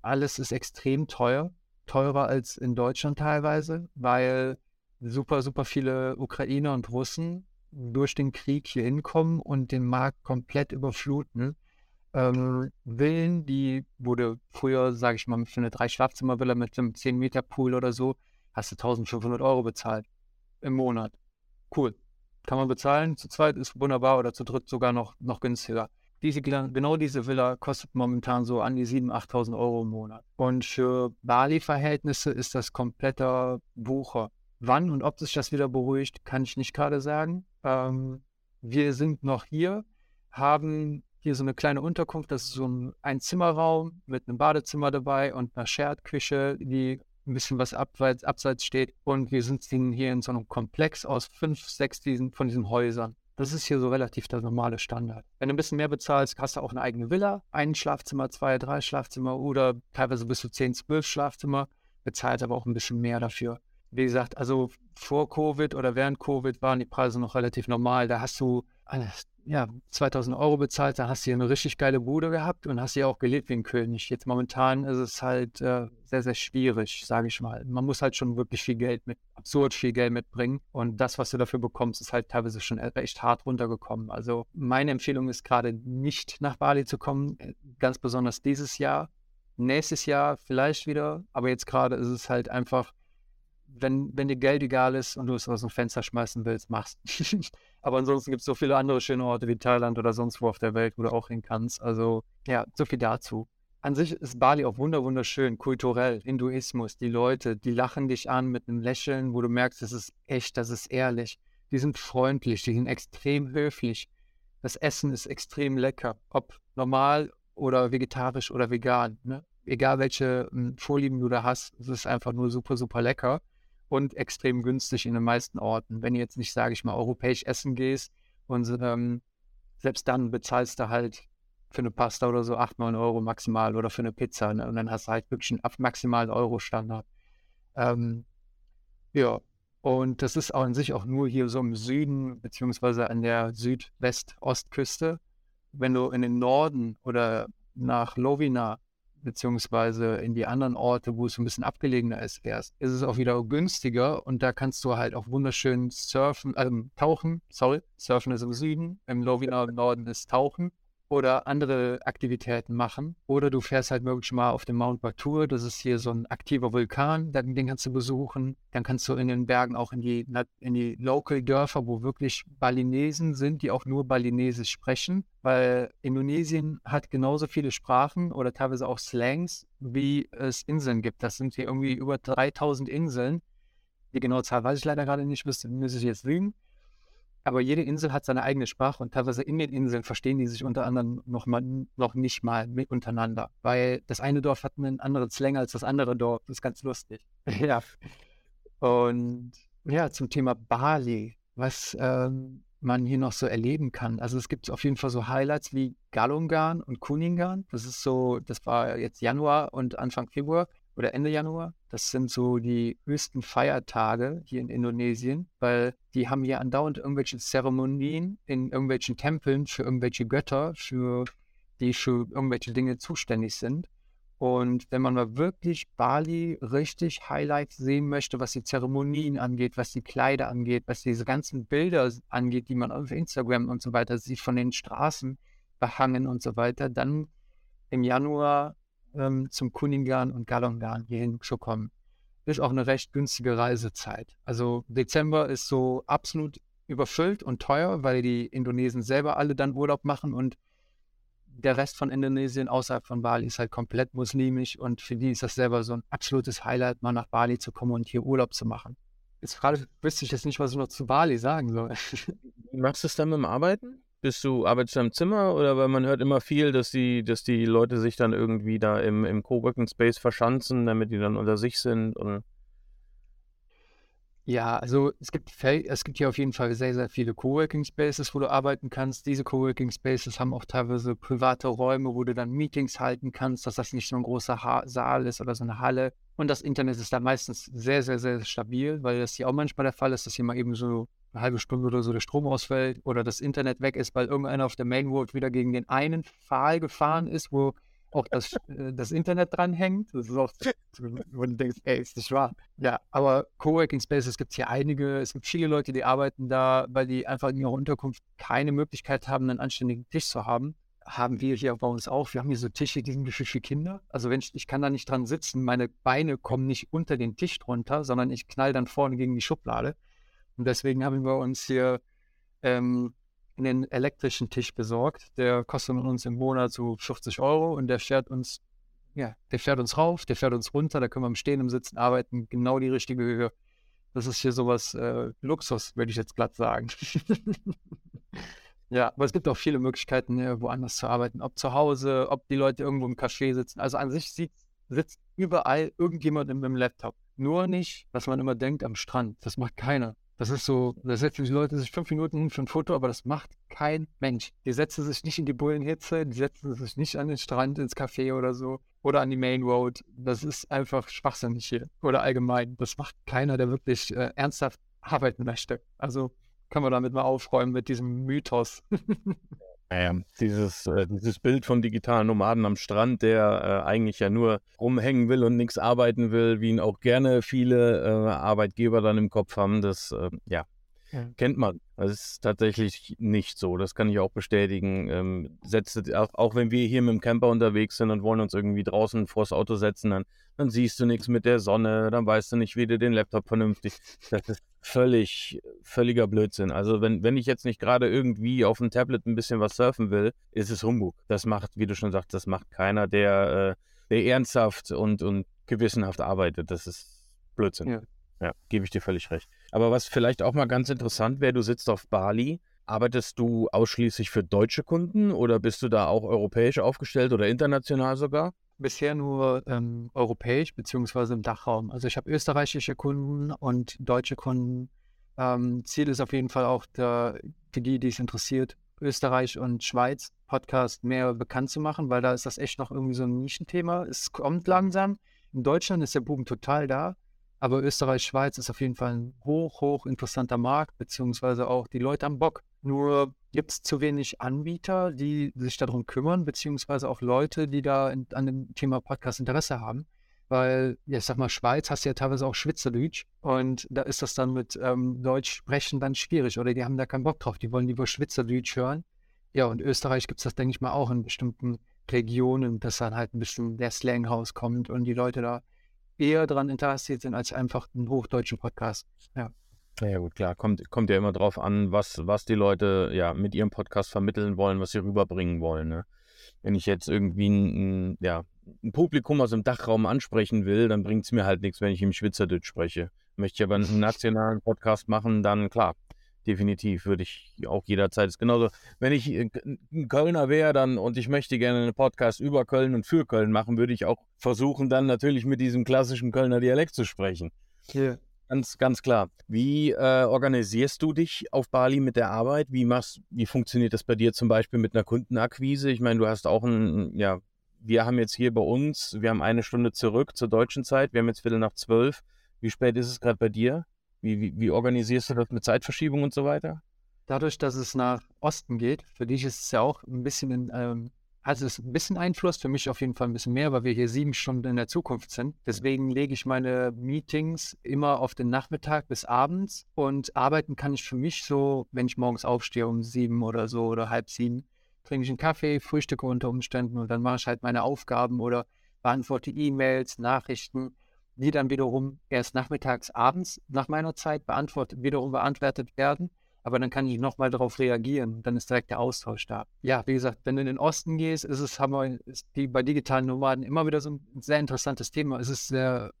alles ist extrem teuer, teurer als in Deutschland teilweise, weil super, super viele Ukrainer und Russen durch den Krieg hier hinkommen und den Markt komplett überfluten. Ähm, Villen, die wurde früher, sage ich mal, für eine Drei-Schlafzimmer-Villa mit einem 10-Meter-Pool oder so, hast du 1500 Euro bezahlt im Monat. Cool kann man bezahlen. Zu zweit ist wunderbar oder zu dritt sogar noch, noch günstiger. Diese, genau diese Villa kostet momentan so an die 7.000, 8.000 Euro im Monat. Und für Bali-Verhältnisse ist das kompletter Bucher. Wann und ob sich das wieder beruhigt, kann ich nicht gerade sagen. Ähm, wir sind noch hier, haben hier so eine kleine Unterkunft, das ist so ein Einzimmerraum mit einem Badezimmer dabei und einer Shared-Küche, die ein bisschen was abseits, abseits steht. Und wir sind hier in so einem Komplex aus fünf, sechs diesen, von diesen Häusern. Das ist hier so relativ der normale Standard. Wenn du ein bisschen mehr bezahlst, hast du auch eine eigene Villa, ein Schlafzimmer, zwei, drei Schlafzimmer oder teilweise bis zu zehn, zwölf Schlafzimmer, bezahlt aber auch ein bisschen mehr dafür. Wie gesagt, also vor Covid oder während Covid waren die Preise noch relativ normal. Da hast du ja, 2000 Euro bezahlt, da hast du hier eine richtig geile Bude gehabt und hast hier auch gelebt wie ein König. Jetzt momentan ist es halt äh, sehr, sehr schwierig, sage ich mal. Man muss halt schon wirklich viel Geld mit, absurd viel Geld mitbringen und das, was du dafür bekommst, ist halt teilweise schon e-, echt hart runtergekommen. Also meine Empfehlung ist gerade nicht nach Bali zu kommen, äh, ganz besonders dieses Jahr. Nächstes Jahr vielleicht wieder, aber jetzt gerade ist es halt einfach wenn, wenn dir Geld egal ist und du es aus dem Fenster schmeißen willst, machst. Aber ansonsten gibt es so viele andere schöne Orte wie Thailand oder sonst wo auf der Welt, wo du auch hin kannst. Also ja, so viel dazu. An sich ist Bali auch wunderschön, kulturell, Hinduismus, die Leute, die lachen dich an mit einem Lächeln, wo du merkst, das ist echt, das ist ehrlich. Die sind freundlich, die sind extrem höflich. Das Essen ist extrem lecker, ob normal oder vegetarisch oder vegan. Ne? Egal welche hm, Vorlieben du da hast, es ist einfach nur super, super lecker und extrem günstig in den meisten Orten. Wenn du jetzt nicht, sage ich mal, europäisch essen gehst und ähm, selbst dann bezahlst du halt für eine Pasta oder so 8, 9 Euro maximal oder für eine Pizza. Ne? Und dann hast du halt wirklich einen maximalen Euro-Standard. Ähm, ja, und das ist auch an sich auch nur hier so im Süden, beziehungsweise an der Südwest-Ostküste. Wenn du in den Norden oder nach Lovina beziehungsweise in die anderen Orte, wo es ein bisschen abgelegener ist, fährst, ist es auch wieder günstiger und da kannst du halt auch wunderschön surfen, ähm, tauchen, sorry, surfen ist im Süden, im Lovina im Norden ist tauchen oder andere Aktivitäten machen. Oder du fährst halt möglich mal auf dem Mount Batur, das ist hier so ein aktiver Vulkan, den kannst du besuchen. Dann kannst du in den Bergen auch in die, in die Local-Dörfer, wo wirklich Balinesen sind, die auch nur Balinesisch sprechen, weil Indonesien hat genauso viele Sprachen oder teilweise auch Slangs, wie es Inseln gibt. Das sind hier irgendwie über 3000 Inseln. Die genaue Zahl weiß ich leider gerade nicht, müsste ich jetzt lügen. Aber jede Insel hat seine eigene Sprache und teilweise in den Inseln verstehen die sich unter anderem noch, mal, noch nicht mal mit untereinander, weil das eine Dorf hat einen anderen Slang als das andere Dorf. Das ist ganz lustig. ja. Und ja, zum Thema Bali, was ähm, man hier noch so erleben kann. Also es gibt auf jeden Fall so Highlights wie Galungan und Kuningan. Das ist so, das war jetzt Januar und Anfang Februar oder Ende Januar. Das sind so die höchsten Feiertage hier in Indonesien, weil die haben hier andauernd irgendwelche Zeremonien in irgendwelchen Tempeln für irgendwelche Götter, für die für irgendwelche Dinge zuständig sind. Und wenn man mal wirklich Bali richtig Highlights sehen möchte, was die Zeremonien angeht, was die Kleider angeht, was diese ganzen Bilder angeht, die man auf Instagram und so weiter sieht von den Straßen behangen und so weiter, dann im Januar ähm, zum Kuningan und Galongan hierhin zu kommen. Ist auch eine recht günstige Reisezeit. Also Dezember ist so absolut überfüllt und teuer, weil die Indonesen selber alle dann Urlaub machen und der Rest von Indonesien außerhalb von Bali ist halt komplett muslimisch und für die ist das selber so ein absolutes Highlight, mal nach Bali zu kommen und hier Urlaub zu machen. Jetzt gerade wüsste ich jetzt nicht, was ich noch zu Bali sagen soll. Machst du es dann mit dem Arbeiten? Bist du, arbeitest du im Zimmer oder weil man hört immer viel, dass die, dass die Leute sich dann irgendwie da im, im Coworking Space verschanzen, damit die dann unter sich sind und ja, also es gibt, es gibt hier auf jeden Fall sehr, sehr viele Coworking Spaces, wo du arbeiten kannst. Diese Coworking Spaces haben auch teilweise private Räume, wo du dann Meetings halten kannst, dass das nicht so ein großer ha Saal ist oder so eine Halle. Und das Internet ist da meistens sehr, sehr, sehr stabil, weil das hier auch manchmal der Fall ist, dass hier mal eben so eine halbe Stunde oder so der Strom ausfällt oder das Internet weg ist, weil irgendeiner auf der Main Road wieder gegen den einen Pfahl gefahren ist, wo auch das, äh, das Internet dranhängt. Das ist auch, wo du denkst, ey, ist das wahr? Ja, aber Coworking Spaces gibt es hier einige. Es gibt viele Leute, die arbeiten da, weil die einfach in ihrer Unterkunft keine Möglichkeit haben, einen anständigen Tisch zu haben. Haben wir hier bei uns auch. Wir haben hier so Tische, die sind wie für Kinder. Also wenn ich, ich kann da nicht dran sitzen, meine Beine kommen nicht unter den Tisch drunter, sondern ich knall dann vorne gegen die Schublade. Und deswegen haben wir uns hier ähm, einen elektrischen Tisch besorgt. Der kostet uns im Monat so 50 Euro und der fährt uns, ja, der fährt uns rauf, der fährt uns runter, da können wir im Stehen, im Sitzen arbeiten, genau die richtige Höhe. Das ist hier sowas äh, Luxus, würde ich jetzt glatt sagen. ja, aber es gibt auch viele Möglichkeiten, ja, woanders zu arbeiten. Ob zu Hause, ob die Leute irgendwo im Café sitzen. Also an sich sieht, sitzt überall irgendjemand mit dem Laptop. Nur nicht, was man immer denkt, am Strand. Das macht keiner. Das ist so, da setzen die Leute sich fünf Minuten hin für ein Foto, aber das macht kein Mensch. Die setzen sich nicht in die Bullenhitze, die setzen sich nicht an den Strand, ins Café oder so oder an die Main Road. Das ist einfach schwachsinnig hier oder allgemein. Das macht keiner, der wirklich äh, ernsthaft arbeiten möchte. Also können wir damit mal aufräumen mit diesem Mythos. Naja, dieses, äh, dieses Bild vom digitalen Nomaden am Strand, der äh, eigentlich ja nur rumhängen will und nichts arbeiten will, wie ihn auch gerne viele äh, Arbeitgeber dann im Kopf haben, das äh, ja, ja, kennt man. Das ist tatsächlich nicht so. Das kann ich auch bestätigen. Ähm, setzt, auch, auch, wenn wir hier mit dem Camper unterwegs sind und wollen uns irgendwie draußen vors Auto setzen, dann, dann siehst du nichts mit der Sonne, dann weißt du nicht, wie du den Laptop vernünftig. Das ist völlig, völliger Blödsinn. Also wenn, wenn ich jetzt nicht gerade irgendwie auf dem Tablet ein bisschen was surfen will, ist es Humbug. Das macht, wie du schon sagst, das macht keiner, der, äh, der ernsthaft und, und gewissenhaft arbeitet. Das ist Blödsinn. Ja. ja, gebe ich dir völlig recht. Aber was vielleicht auch mal ganz interessant wäre, du sitzt auf Bali. Arbeitest du ausschließlich für deutsche Kunden oder bist du da auch europäisch aufgestellt oder international sogar? bisher nur ähm, europäisch beziehungsweise im Dachraum. Also ich habe österreichische Kunden und deutsche Kunden. Ähm, Ziel ist auf jeden Fall auch der, für die, die es interessiert, Österreich und Schweiz Podcast mehr bekannt zu machen, weil da ist das echt noch irgendwie so ein Nischenthema. Es kommt langsam. In Deutschland ist der Boom total da, aber Österreich, Schweiz ist auf jeden Fall ein hoch, hoch interessanter Markt, beziehungsweise auch die Leute am Bock. Nur gibt es zu wenig Anbieter, die sich darum kümmern, beziehungsweise auch Leute, die da in, an dem Thema Podcast Interesse haben. Weil, ja, ich sag mal, Schweiz hast ja teilweise auch Schweizerdeutsch und da ist das dann mit ähm, Deutsch sprechen dann schwierig oder die haben da keinen Bock drauf. Die wollen lieber Schweizerdeutsch hören Ja, und Österreich gibt es das, denke ich mal, auch in bestimmten Regionen, dass dann halt ein bisschen der Slang rauskommt und die Leute da eher daran interessiert sind als einfach einen hochdeutschen Podcast. Ja. Ja, gut, klar. Kommt, kommt ja immer drauf an, was, was die Leute ja mit ihrem Podcast vermitteln wollen, was sie rüberbringen wollen. Ne? Wenn ich jetzt irgendwie ein, ja, ein Publikum aus dem Dachraum ansprechen will, dann bringt es mir halt nichts, wenn ich im Schwitzerdeutsch spreche. Möchte ich aber einen nationalen Podcast machen, dann klar, definitiv würde ich auch jederzeit. Ist genauso, wenn ich ein Kölner wäre dann und ich möchte gerne einen Podcast über Köln und für Köln machen, würde ich auch versuchen, dann natürlich mit diesem klassischen Kölner Dialekt zu sprechen. Ja. Ganz, ganz klar. Wie äh, organisierst du dich auf Bali mit der Arbeit? Wie machst, wie funktioniert das bei dir zum Beispiel mit einer Kundenakquise? Ich meine, du hast auch ein, ja, wir haben jetzt hier bei uns, wir haben eine Stunde zurück zur deutschen Zeit, wir haben jetzt Viertel nach zwölf. Wie spät ist es gerade bei dir? Wie, wie, wie organisierst du das mit Zeitverschiebung und so weiter? Dadurch, dass es nach Osten geht, für dich ist es ja auch ein bisschen in, ähm, hat es ein bisschen Einfluss, für mich auf jeden Fall ein bisschen mehr, weil wir hier sieben Stunden in der Zukunft sind. Deswegen lege ich meine Meetings immer auf den Nachmittag bis abends und arbeiten kann ich für mich so, wenn ich morgens aufstehe um sieben oder so oder halb sieben, trinke ich einen Kaffee, frühstücke unter Umständen und dann mache ich halt meine Aufgaben oder beantworte E-Mails, Nachrichten, die dann wiederum erst nachmittags, abends nach meiner Zeit beantwortet, wiederum beantwortet werden aber dann kann ich nochmal darauf reagieren. Dann ist direkt der Austausch da. Ja, wie gesagt, wenn du in den Osten gehst, ist es haben wir, ist die, bei digitalen Nomaden immer wieder so ein sehr interessantes Thema. Es ist sehr,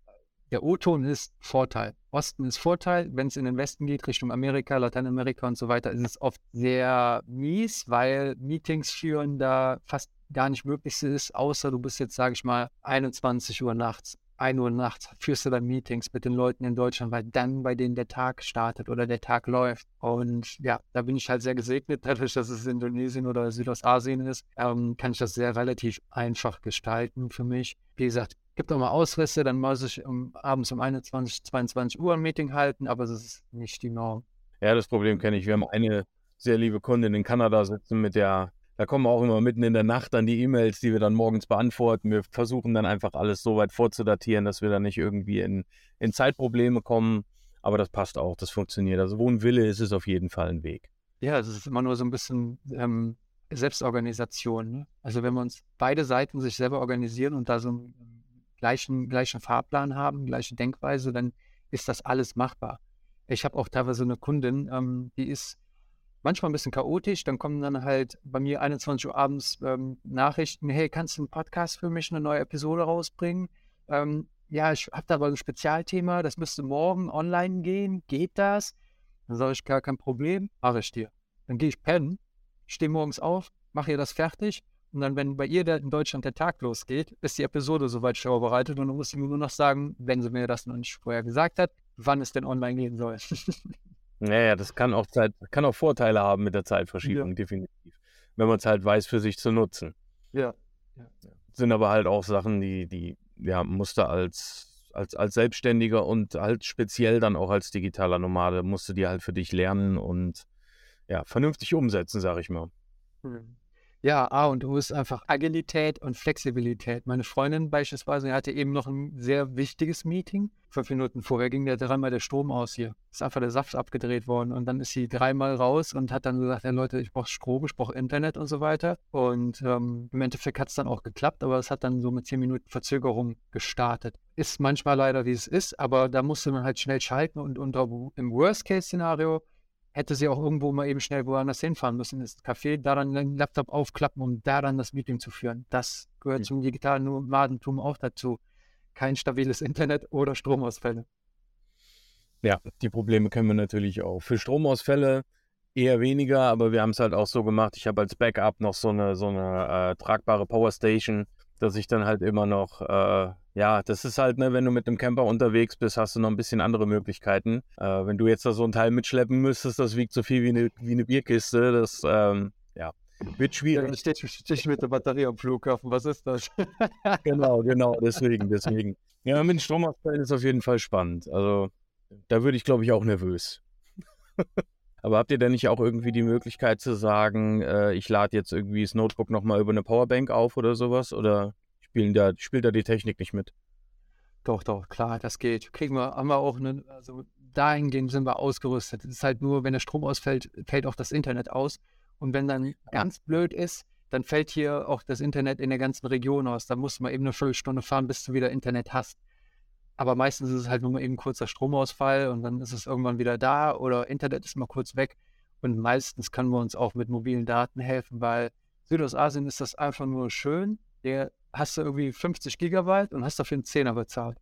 der O-Ton ist Vorteil. Osten ist Vorteil. Wenn es in den Westen geht, Richtung Amerika, Lateinamerika und so weiter, ist es oft sehr mies, weil Meetings führen da fast gar nicht möglich ist, außer du bist jetzt, sage ich mal, 21 Uhr nachts 1 Uhr nachts führst du dann Meetings mit den Leuten in Deutschland, weil dann bei denen der Tag startet oder der Tag läuft. Und ja, da bin ich halt sehr gesegnet, dadurch, dass es Indonesien oder Südostasien ist, ähm, kann ich das sehr relativ einfach gestalten für mich. Wie gesagt, gibt auch mal Ausrisse, dann muss ich um, abends um 21, 22 Uhr ein Meeting halten, aber das ist nicht die Norm. Ja, das Problem kenne ich. Wir haben eine sehr liebe Kundin in Kanada sitzen, mit der da kommen auch immer mitten in der Nacht dann die E-Mails, die wir dann morgens beantworten. Wir versuchen dann einfach alles so weit vorzudatieren, dass wir dann nicht irgendwie in, in Zeitprobleme kommen. Aber das passt auch, das funktioniert. Also wo ein Wille ist, ist auf jeden Fall ein Weg. Ja, es ist immer nur so ein bisschen ähm, Selbstorganisation. Ne? Also wenn wir uns beide Seiten sich selber organisieren und da so einen gleichen, gleichen Fahrplan haben, gleiche Denkweise, dann ist das alles machbar. Ich habe auch teilweise eine Kundin, ähm, die ist manchmal ein bisschen chaotisch. Dann kommen dann halt bei mir 21 Uhr abends ähm, Nachrichten, hey, kannst du einen Podcast für mich, eine neue Episode rausbringen? Ähm, ja, ich habe da aber ein Spezialthema, das müsste morgen online gehen. Geht das? Dann sage ich, gar kein Problem, mache ich dir. Dann gehe ich pennen, stehe morgens auf, mache ihr das fertig und dann, wenn bei ihr der, in Deutschland der Tag losgeht, ist die Episode soweit vorbereitet und dann muss sie mir nur noch sagen, wenn sie mir das noch nicht vorher gesagt hat, wann es denn online gehen soll. Naja, das kann auch Zeit, kann auch Vorteile haben mit der Zeitverschiebung, ja. definitiv. Wenn man es halt weiß, für sich zu nutzen. Ja. ja. Sind aber halt auch Sachen, die, die, ja, musste als, als, als Selbstständiger und halt speziell dann auch als digitaler Nomade, musst du die halt für dich lernen und ja, vernünftig umsetzen, sag ich mal. Hm. Ja, A und O ist einfach Agilität und Flexibilität. Meine Freundin beispielsweise hatte eben noch ein sehr wichtiges Meeting. Fünf Minuten vorher ging der dreimal der Strom aus hier. Ist einfach der Saft abgedreht worden. Und dann ist sie dreimal raus und hat dann gesagt, ja Leute, ich brauche Strom, ich brauche Internet und so weiter. Und ähm, im Endeffekt hat es dann auch geklappt, aber es hat dann so mit zehn Minuten Verzögerung gestartet. Ist manchmal leider, wie es ist, aber da musste man halt schnell schalten und unter, im Worst-Case-Szenario hätte sie auch irgendwo mal eben schnell woanders hinfahren müssen, ins Café, da dann den Laptop aufklappen, um da dann das Meeting zu führen. Das gehört mhm. zum digitalen Nomadentum auch dazu. Kein stabiles Internet oder Stromausfälle. Ja, die Probleme kennen wir natürlich auch. Für Stromausfälle eher weniger, aber wir haben es halt auch so gemacht. Ich habe als Backup noch so eine, so eine äh, tragbare Powerstation, dass ich dann halt immer noch äh, ja, das ist halt, ne, wenn du mit einem Camper unterwegs bist, hast du noch ein bisschen andere Möglichkeiten. Äh, wenn du jetzt da so ein Teil mitschleppen müsstest, das wiegt so viel wie eine, wie eine Bierkiste, das, ähm, ja, wird schwierig. Dann steht, steht mit der Batterie am Flughafen, was ist das? genau, genau, deswegen, deswegen. Ja, mit den Stromausfällen ist auf jeden Fall spannend. Also, da würde ich, glaube ich, auch nervös. Aber habt ihr denn nicht auch irgendwie die Möglichkeit zu sagen, äh, ich lade jetzt irgendwie das Notebook nochmal über eine Powerbank auf oder sowas? Oder spielen da, spielt da die Technik nicht mit. Doch, doch, klar, das geht. Kriegen wir, haben wir auch eine, also dahingehend sind wir ausgerüstet. Es ist halt nur, wenn der Strom ausfällt, fällt auch das Internet aus. Und wenn dann ganz blöd ist, dann fällt hier auch das Internet in der ganzen Region aus. Da musst du mal eben eine Viertelstunde fahren, bis du wieder Internet hast. Aber meistens ist es halt nur mal eben kurzer Stromausfall und dann ist es irgendwann wieder da oder Internet ist mal kurz weg. Und meistens können wir uns auch mit mobilen Daten helfen, weil Südostasien ist das einfach nur schön. Der hast du irgendwie 50 Gigabyte und hast dafür einen Zehner bezahlt.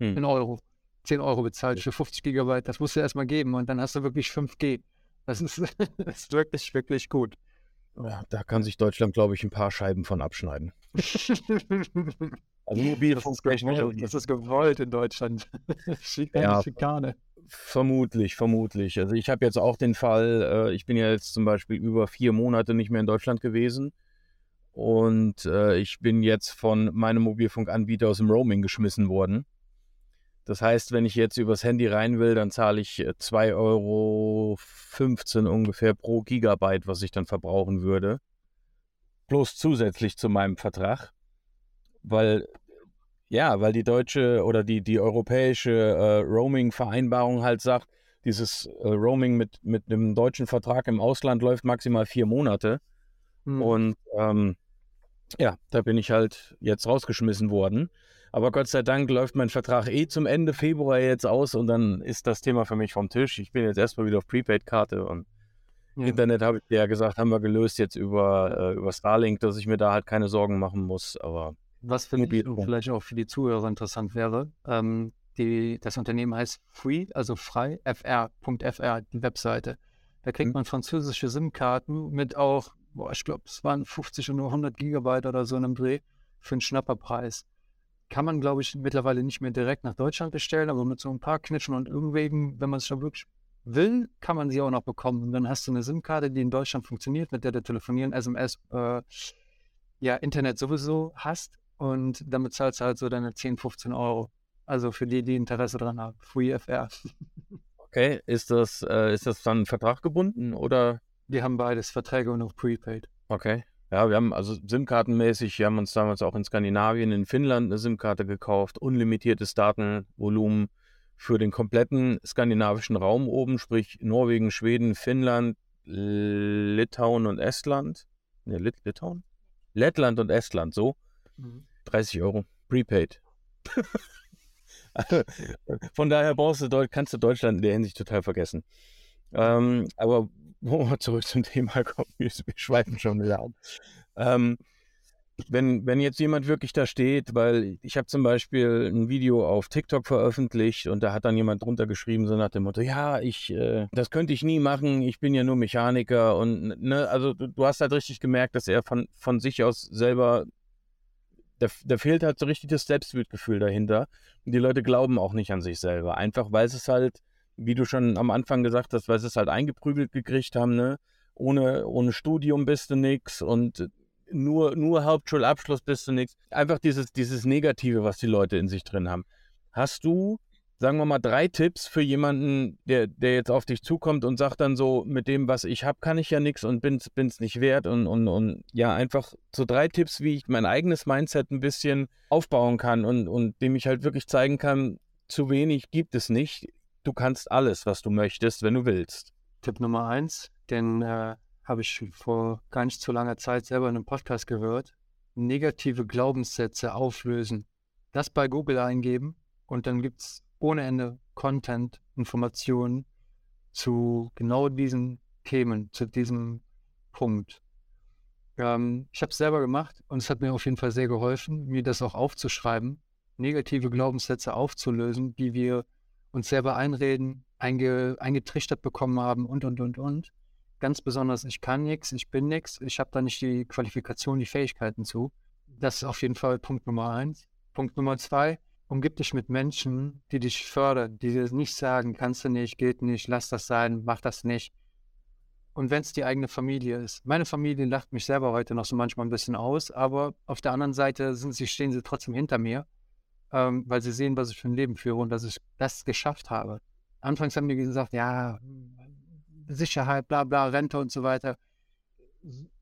Hm. In Euro. 10 Euro bezahlt für 50 Gigabyte. Das musst du erstmal geben und dann hast du wirklich 5G. Das ist, das ist wirklich, wirklich gut. Ja, da kann sich Deutschland, glaube ich, ein paar Scheiben von abschneiden. also Mobilfunk das ist, gewollt, das ist gewollt in Deutschland. ja, Schikane. Vermutlich, vermutlich. Also ich habe jetzt auch den Fall, äh, ich bin ja jetzt zum Beispiel über vier Monate nicht mehr in Deutschland gewesen. Und äh, ich bin jetzt von meinem Mobilfunkanbieter aus dem Roaming geschmissen worden. Das heißt, wenn ich jetzt übers Handy rein will, dann zahle ich 2,15 äh, Euro ungefähr pro Gigabyte, was ich dann verbrauchen würde. Bloß zusätzlich zu meinem Vertrag. Weil, ja, weil die deutsche oder die, die europäische äh, Roaming-Vereinbarung halt sagt, dieses äh, Roaming mit, mit einem deutschen Vertrag im Ausland läuft maximal vier Monate. Mhm. Und ähm, ja, da bin ich halt jetzt rausgeschmissen worden. Aber Gott sei Dank läuft mein Vertrag eh zum Ende Februar jetzt aus und dann ist das Thema für mich vom Tisch. Ich bin jetzt erstmal wieder auf Prepaid-Karte und ja. Internet habe ich ja gesagt, haben wir gelöst jetzt über, äh, über Starlink, dass ich mir da halt keine Sorgen machen muss. Aber was für mich vielleicht auch für die Zuhörer interessant wäre, ähm, die, das Unternehmen heißt Free, also frei, fr.fr, die Webseite. Da kriegt hm. man französische SIM-Karten mit auch, boah, ich glaube, es waren 50 und 100 Gigabyte oder so in einem Dreh für einen Schnapperpreis kann man, glaube ich, mittlerweile nicht mehr direkt nach Deutschland bestellen, aber mit so ein paar Knitschen und Umwegen, wenn man es schon wirklich will, kann man sie auch noch bekommen. Und dann hast du eine SIM-Karte, die in Deutschland funktioniert, mit der du telefonieren, SMS, äh, ja, Internet sowieso hast. Und damit zahlst du halt so deine 10, 15 Euro. Also für die, die Interesse dran haben. Free FR. Okay, ist das, äh, ist das dann Vertrag gebunden oder? Wir haben beides, Verträge und auch Prepaid. Okay. Ja, wir haben also SIM-Kartenmäßig, wir haben uns damals auch in Skandinavien, in Finnland eine SIM-Karte gekauft, unlimitiertes Datenvolumen für den kompletten skandinavischen Raum oben, sprich Norwegen, Schweden, Finnland, Litauen und Estland. Ne, Lit Litauen? Lettland und Estland, so. Mhm. 30 Euro, prepaid. Von daher brauchst du, kannst du Deutschland in der Hinsicht total vergessen. Ähm, aber wo wir zurück zum Thema kommen, wir, wir schweifen schon wieder ab. Ähm, wenn, wenn jetzt jemand wirklich da steht, weil ich habe zum Beispiel ein Video auf TikTok veröffentlicht und da hat dann jemand drunter geschrieben, so nach dem Motto, ja, ich, äh, das könnte ich nie machen, ich bin ja nur Mechaniker und ne, also du, du hast halt richtig gemerkt, dass er von, von sich aus selber, da, da fehlt halt so richtig das Selbstbildgefühl dahinter. Und die Leute glauben auch nicht an sich selber, einfach weil es halt wie du schon am Anfang gesagt hast, weil sie es halt eingeprügelt gekriegt haben, ne? Ohne, ohne Studium bist du nix und nur, nur Hauptschulabschluss bist du nix. Einfach dieses, dieses Negative, was die Leute in sich drin haben. Hast du, sagen wir mal, drei Tipps für jemanden, der, der jetzt auf dich zukommt und sagt dann so, mit dem, was ich habe, kann ich ja nichts und bin's, bin's nicht wert und, und, und ja, einfach so drei Tipps, wie ich mein eigenes Mindset ein bisschen aufbauen kann und, und dem ich halt wirklich zeigen kann, zu wenig gibt es nicht du kannst alles, was du möchtest, wenn du willst. Tipp Nummer eins, den äh, habe ich vor gar nicht so langer Zeit selber in einem Podcast gehört. Negative Glaubenssätze auflösen. Das bei Google eingeben und dann gibt es ohne Ende Content, Informationen zu genau diesen Themen, zu diesem Punkt. Ähm, ich habe es selber gemacht und es hat mir auf jeden Fall sehr geholfen, mir das auch aufzuschreiben, negative Glaubenssätze aufzulösen, die wir uns selber einreden, einge, eingetrichtert bekommen haben und, und, und, und. Ganz besonders, ich kann nichts, ich bin nichts, ich habe da nicht die Qualifikation, die Fähigkeiten zu. Das ist auf jeden Fall Punkt Nummer eins. Punkt Nummer zwei, umgib dich mit Menschen, die dich fördern, die dir nicht sagen, kannst du nicht, geht nicht, lass das sein, mach das nicht. Und wenn es die eigene Familie ist. Meine Familie lacht mich selber heute noch so manchmal ein bisschen aus, aber auf der anderen Seite sind sie, stehen sie trotzdem hinter mir ähm, weil sie sehen, was ich für ein Leben führe und dass ich das geschafft habe. Anfangs haben die gesagt, ja, Sicherheit, bla bla, Rente und so weiter.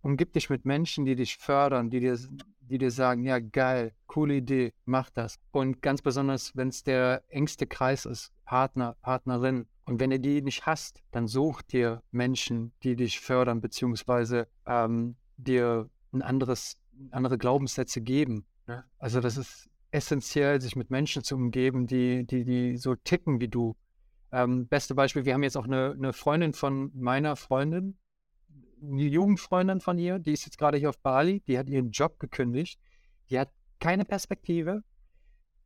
Umgib dich mit Menschen, die dich fördern, die dir, die dir sagen, ja, geil, coole Idee, mach das. Und ganz besonders, wenn es der engste Kreis ist, Partner, Partnerin, Und wenn du die nicht hast, dann such dir Menschen, die dich fördern, beziehungsweise ähm, dir ein anderes, andere Glaubenssätze geben. Ne? Also das ist essentiell, sich mit Menschen zu umgeben, die, die, die so ticken wie du. Ähm, beste Beispiel, wir haben jetzt auch eine, eine Freundin von meiner Freundin, eine Jugendfreundin von ihr, die ist jetzt gerade hier auf Bali, die hat ihren Job gekündigt, die hat keine Perspektive,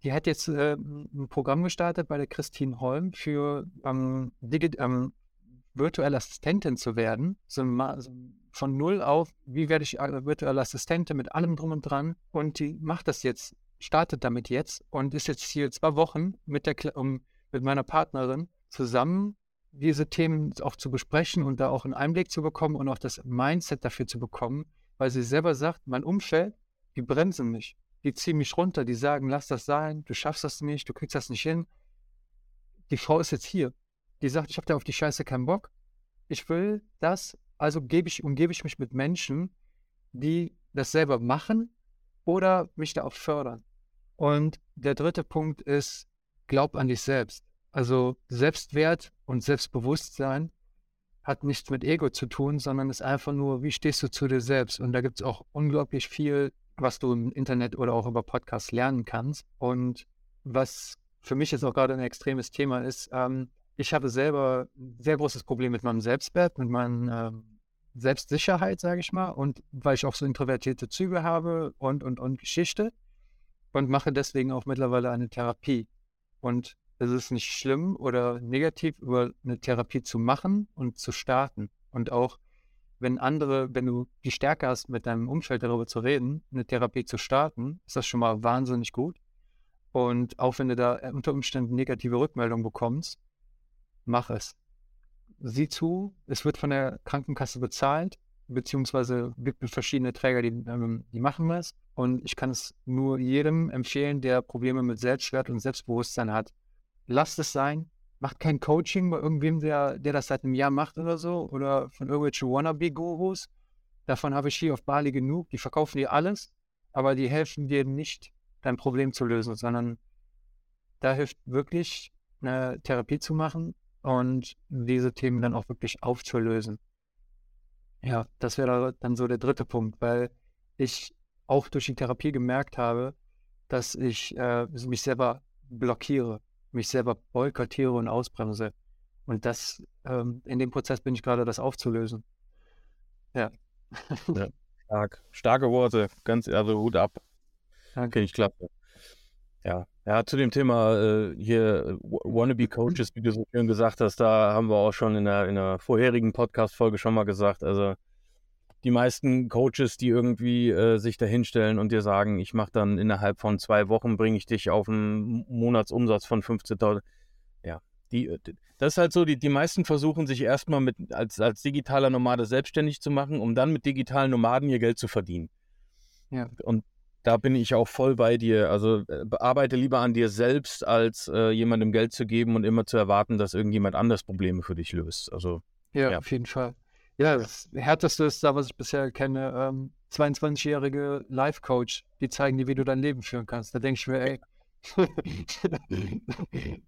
die hat jetzt äh, ein Programm gestartet bei der Christine Holm für ähm, ähm, virtuelle Assistentin zu werden. So, so, von null auf, wie werde ich äh, virtuelle Assistentin mit allem drum und dran. Und die macht das jetzt, startet damit jetzt und ist jetzt hier zwei Wochen mit, der, um, mit meiner Partnerin zusammen diese Themen auch zu besprechen und da auch einen Einblick zu bekommen und auch das Mindset dafür zu bekommen, weil sie selber sagt, mein Umfeld, die bremsen mich die ziehen mich runter, die sagen, lass das sein, du schaffst das nicht, du kriegst das nicht hin. Die Frau ist jetzt hier. Die sagt, ich habe da auf die Scheiße keinen Bock. Ich will das, also gebe ich, umgebe ich mich mit Menschen, die das selber machen oder mich da auch fördern. Und der dritte Punkt ist, glaub an dich selbst. Also Selbstwert und Selbstbewusstsein hat nichts mit Ego zu tun, sondern ist einfach nur, wie stehst du zu dir selbst? Und da gibt es auch unglaublich viel was du im Internet oder auch über Podcasts lernen kannst. Und was für mich jetzt auch gerade ein extremes Thema ist, ähm, ich habe selber ein sehr großes Problem mit meinem Selbstwert, mit meiner ähm, Selbstsicherheit, sage ich mal, und weil ich auch so introvertierte Züge habe und, und, und Geschichte und mache deswegen auch mittlerweile eine Therapie. Und es ist nicht schlimm oder negativ, über eine Therapie zu machen und zu starten und auch wenn andere, wenn du die Stärke hast, mit deinem Umfeld darüber zu reden, eine Therapie zu starten, ist das schon mal wahnsinnig gut. Und auch wenn du da unter Umständen negative Rückmeldungen bekommst, mach es. Sieh zu, es wird von der Krankenkasse bezahlt, beziehungsweise gibt es verschiedene Träger, die, ähm, die machen das. Und ich kann es nur jedem empfehlen, der Probleme mit Selbstwert und Selbstbewusstsein hat. Lasst es sein, macht kein Coaching bei irgendwem, der, der das seit einem Jahr macht oder so, oder von irgendwelchen Wannabe-Gurus. Davon habe ich hier auf Bali genug. Die verkaufen dir alles, aber die helfen dir nicht, dein Problem zu lösen, sondern da hilft wirklich, eine Therapie zu machen und diese Themen dann auch wirklich aufzulösen. Ja, das wäre dann so der dritte Punkt, weil ich auch durch die Therapie gemerkt habe, dass ich äh, mich selber blockiere mich selber boykottiere und ausbremse. Und das, ähm, in dem Prozess bin ich gerade, das aufzulösen. Ja. ja. Stark. Starke Worte. Ganz, also Hut ab. Danke. ich klappe. Ja. Ja, zu dem Thema äh, hier Wannabe Coaches, wie du so schön gesagt hast, da haben wir auch schon in der, in der vorherigen Podcast-Folge schon mal gesagt. Also die meisten Coaches, die irgendwie äh, sich da hinstellen und dir sagen, ich mache dann innerhalb von zwei Wochen, bringe ich dich auf einen Monatsumsatz von 15.000. Ja, die, äh, das ist halt so, die, die meisten versuchen sich erstmal mit, als, als digitaler Nomade selbstständig zu machen, um dann mit digitalen Nomaden ihr Geld zu verdienen. Ja. Und da bin ich auch voll bei dir. Also äh, arbeite lieber an dir selbst, als äh, jemandem Geld zu geben und immer zu erwarten, dass irgendjemand anders Probleme für dich löst. Also ja, ja. auf jeden Fall. Ja, das härteste ist da, was ich bisher kenne, ähm, 22-jährige Life-Coach, die zeigen dir, wie du dein Leben führen kannst. Da denke ich mir, ey,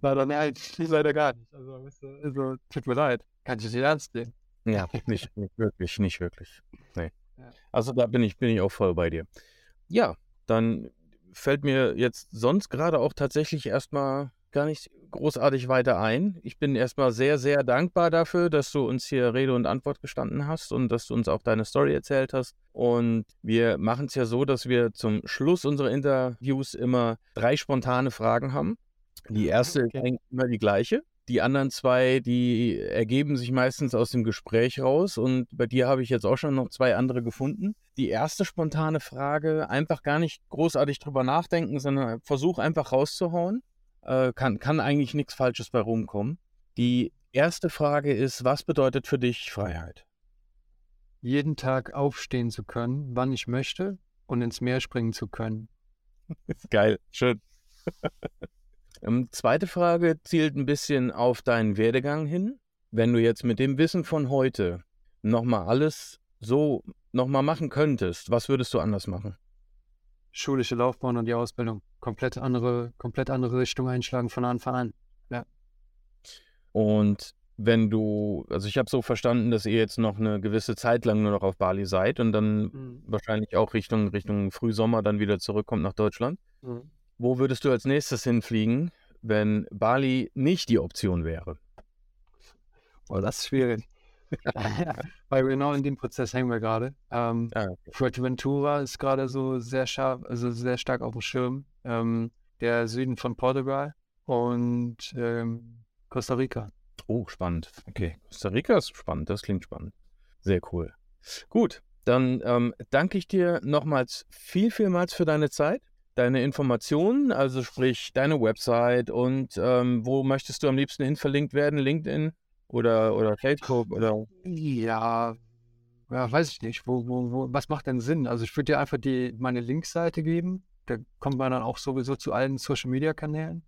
leider nein, leider gar nicht. Also, also, tut mir leid, kann ich nicht ernst nehmen. Ja, nicht, nicht wirklich, nicht wirklich. Nee. Ja. Also da bin ich, bin ich auch voll bei dir. Ja, dann fällt mir jetzt sonst gerade auch tatsächlich erstmal gar nicht großartig weiter ein. Ich bin erstmal sehr, sehr dankbar dafür, dass du uns hier Rede und Antwort gestanden hast und dass du uns auch deine Story erzählt hast. Und wir machen es ja so, dass wir zum Schluss unserer Interviews immer drei spontane Fragen haben. Die erste okay. ist immer die gleiche. Die anderen zwei, die ergeben sich meistens aus dem Gespräch raus. Und bei dir habe ich jetzt auch schon noch zwei andere gefunden. Die erste spontane Frage, einfach gar nicht großartig drüber nachdenken, sondern versuch einfach rauszuhauen äh, kann, kann eigentlich nichts Falsches bei rumkommen. Die erste Frage ist, was bedeutet für dich Freiheit? Jeden Tag aufstehen zu können, wann ich möchte und ins Meer springen zu können. Geil, schön. ähm, zweite Frage zielt ein bisschen auf deinen Werdegang hin. Wenn du jetzt mit dem Wissen von heute nochmal alles so nochmal machen könntest, was würdest du anders machen? Schulische Laufbahn und die Ausbildung komplett andere, komplett andere Richtung einschlagen von Anfang an. Ja. Und wenn du, also ich habe so verstanden, dass ihr jetzt noch eine gewisse Zeit lang nur noch auf Bali seid und dann mhm. wahrscheinlich auch Richtung, Richtung Frühsommer dann wieder zurückkommt nach Deutschland. Mhm. Wo würdest du als nächstes hinfliegen, wenn Bali nicht die Option wäre? Oh, das ist schwierig. Weil genau in dem Prozess hängen wir gerade. Ähm, ah, okay. Fuerteventura ist gerade so sehr scharf, also sehr stark auf dem Schirm. Ähm, der Süden von Portugal und ähm, Costa Rica. Oh, spannend. Okay, Costa Rica ist spannend, das klingt spannend. Sehr cool. Gut, dann ähm, danke ich dir nochmals viel, vielmals für deine Zeit, deine Informationen, also sprich deine Website und ähm, wo möchtest du am liebsten hin verlinkt werden? LinkedIn oder, oder Facebook oder? Ja, ja, weiß ich nicht. Wo, wo, wo, was macht denn Sinn? Also ich würde dir einfach die, meine Linkseite geben. Da kommt man dann auch sowieso zu allen Social Media Kanälen.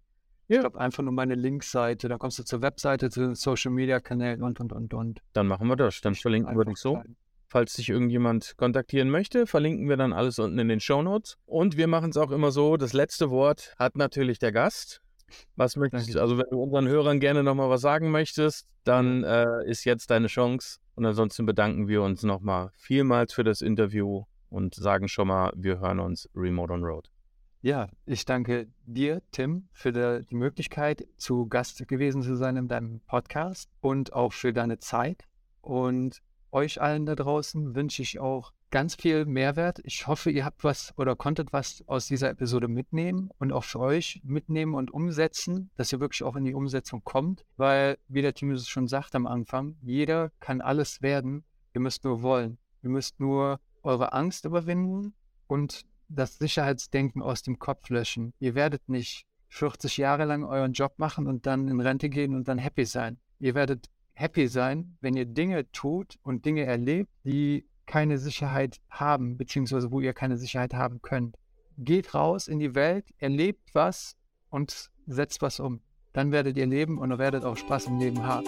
Ja. Ich glaube, einfach nur meine Linkseite, dann kommst du zur Webseite, zu den Social Media Kanälen und und und und. Dann machen wir das. Dann verlinken wir dich so. Falls dich irgendjemand kontaktieren möchte, verlinken wir dann alles unten in den Show Notes. Und wir machen es auch immer so: das letzte Wort hat natürlich der Gast. Was möchtest du? Also, wenn du unseren Hörern gerne nochmal was sagen möchtest, dann äh, ist jetzt deine Chance. Und ansonsten bedanken wir uns nochmal vielmals für das Interview und sagen schon mal, wir hören uns Remote on Road. Ja, ich danke dir, Tim, für die, die Möglichkeit, zu Gast gewesen zu sein in deinem Podcast und auch für deine Zeit. Und euch allen da draußen wünsche ich auch ganz viel Mehrwert. Ich hoffe, ihr habt was oder konntet was aus dieser Episode mitnehmen und auch für euch mitnehmen und umsetzen, dass ihr wirklich auch in die Umsetzung kommt, weil, wie der Tim es schon sagt am Anfang, jeder kann alles werden. Ihr müsst nur wollen. Ihr müsst nur eure Angst überwinden und das Sicherheitsdenken aus dem Kopf löschen. Ihr werdet nicht 40 Jahre lang euren Job machen und dann in Rente gehen und dann happy sein. Ihr werdet happy sein, wenn ihr Dinge tut und Dinge erlebt, die keine Sicherheit haben, beziehungsweise wo ihr keine Sicherheit haben könnt. Geht raus in die Welt, erlebt was und setzt was um. Dann werdet ihr leben und werdet auch Spaß im Leben haben.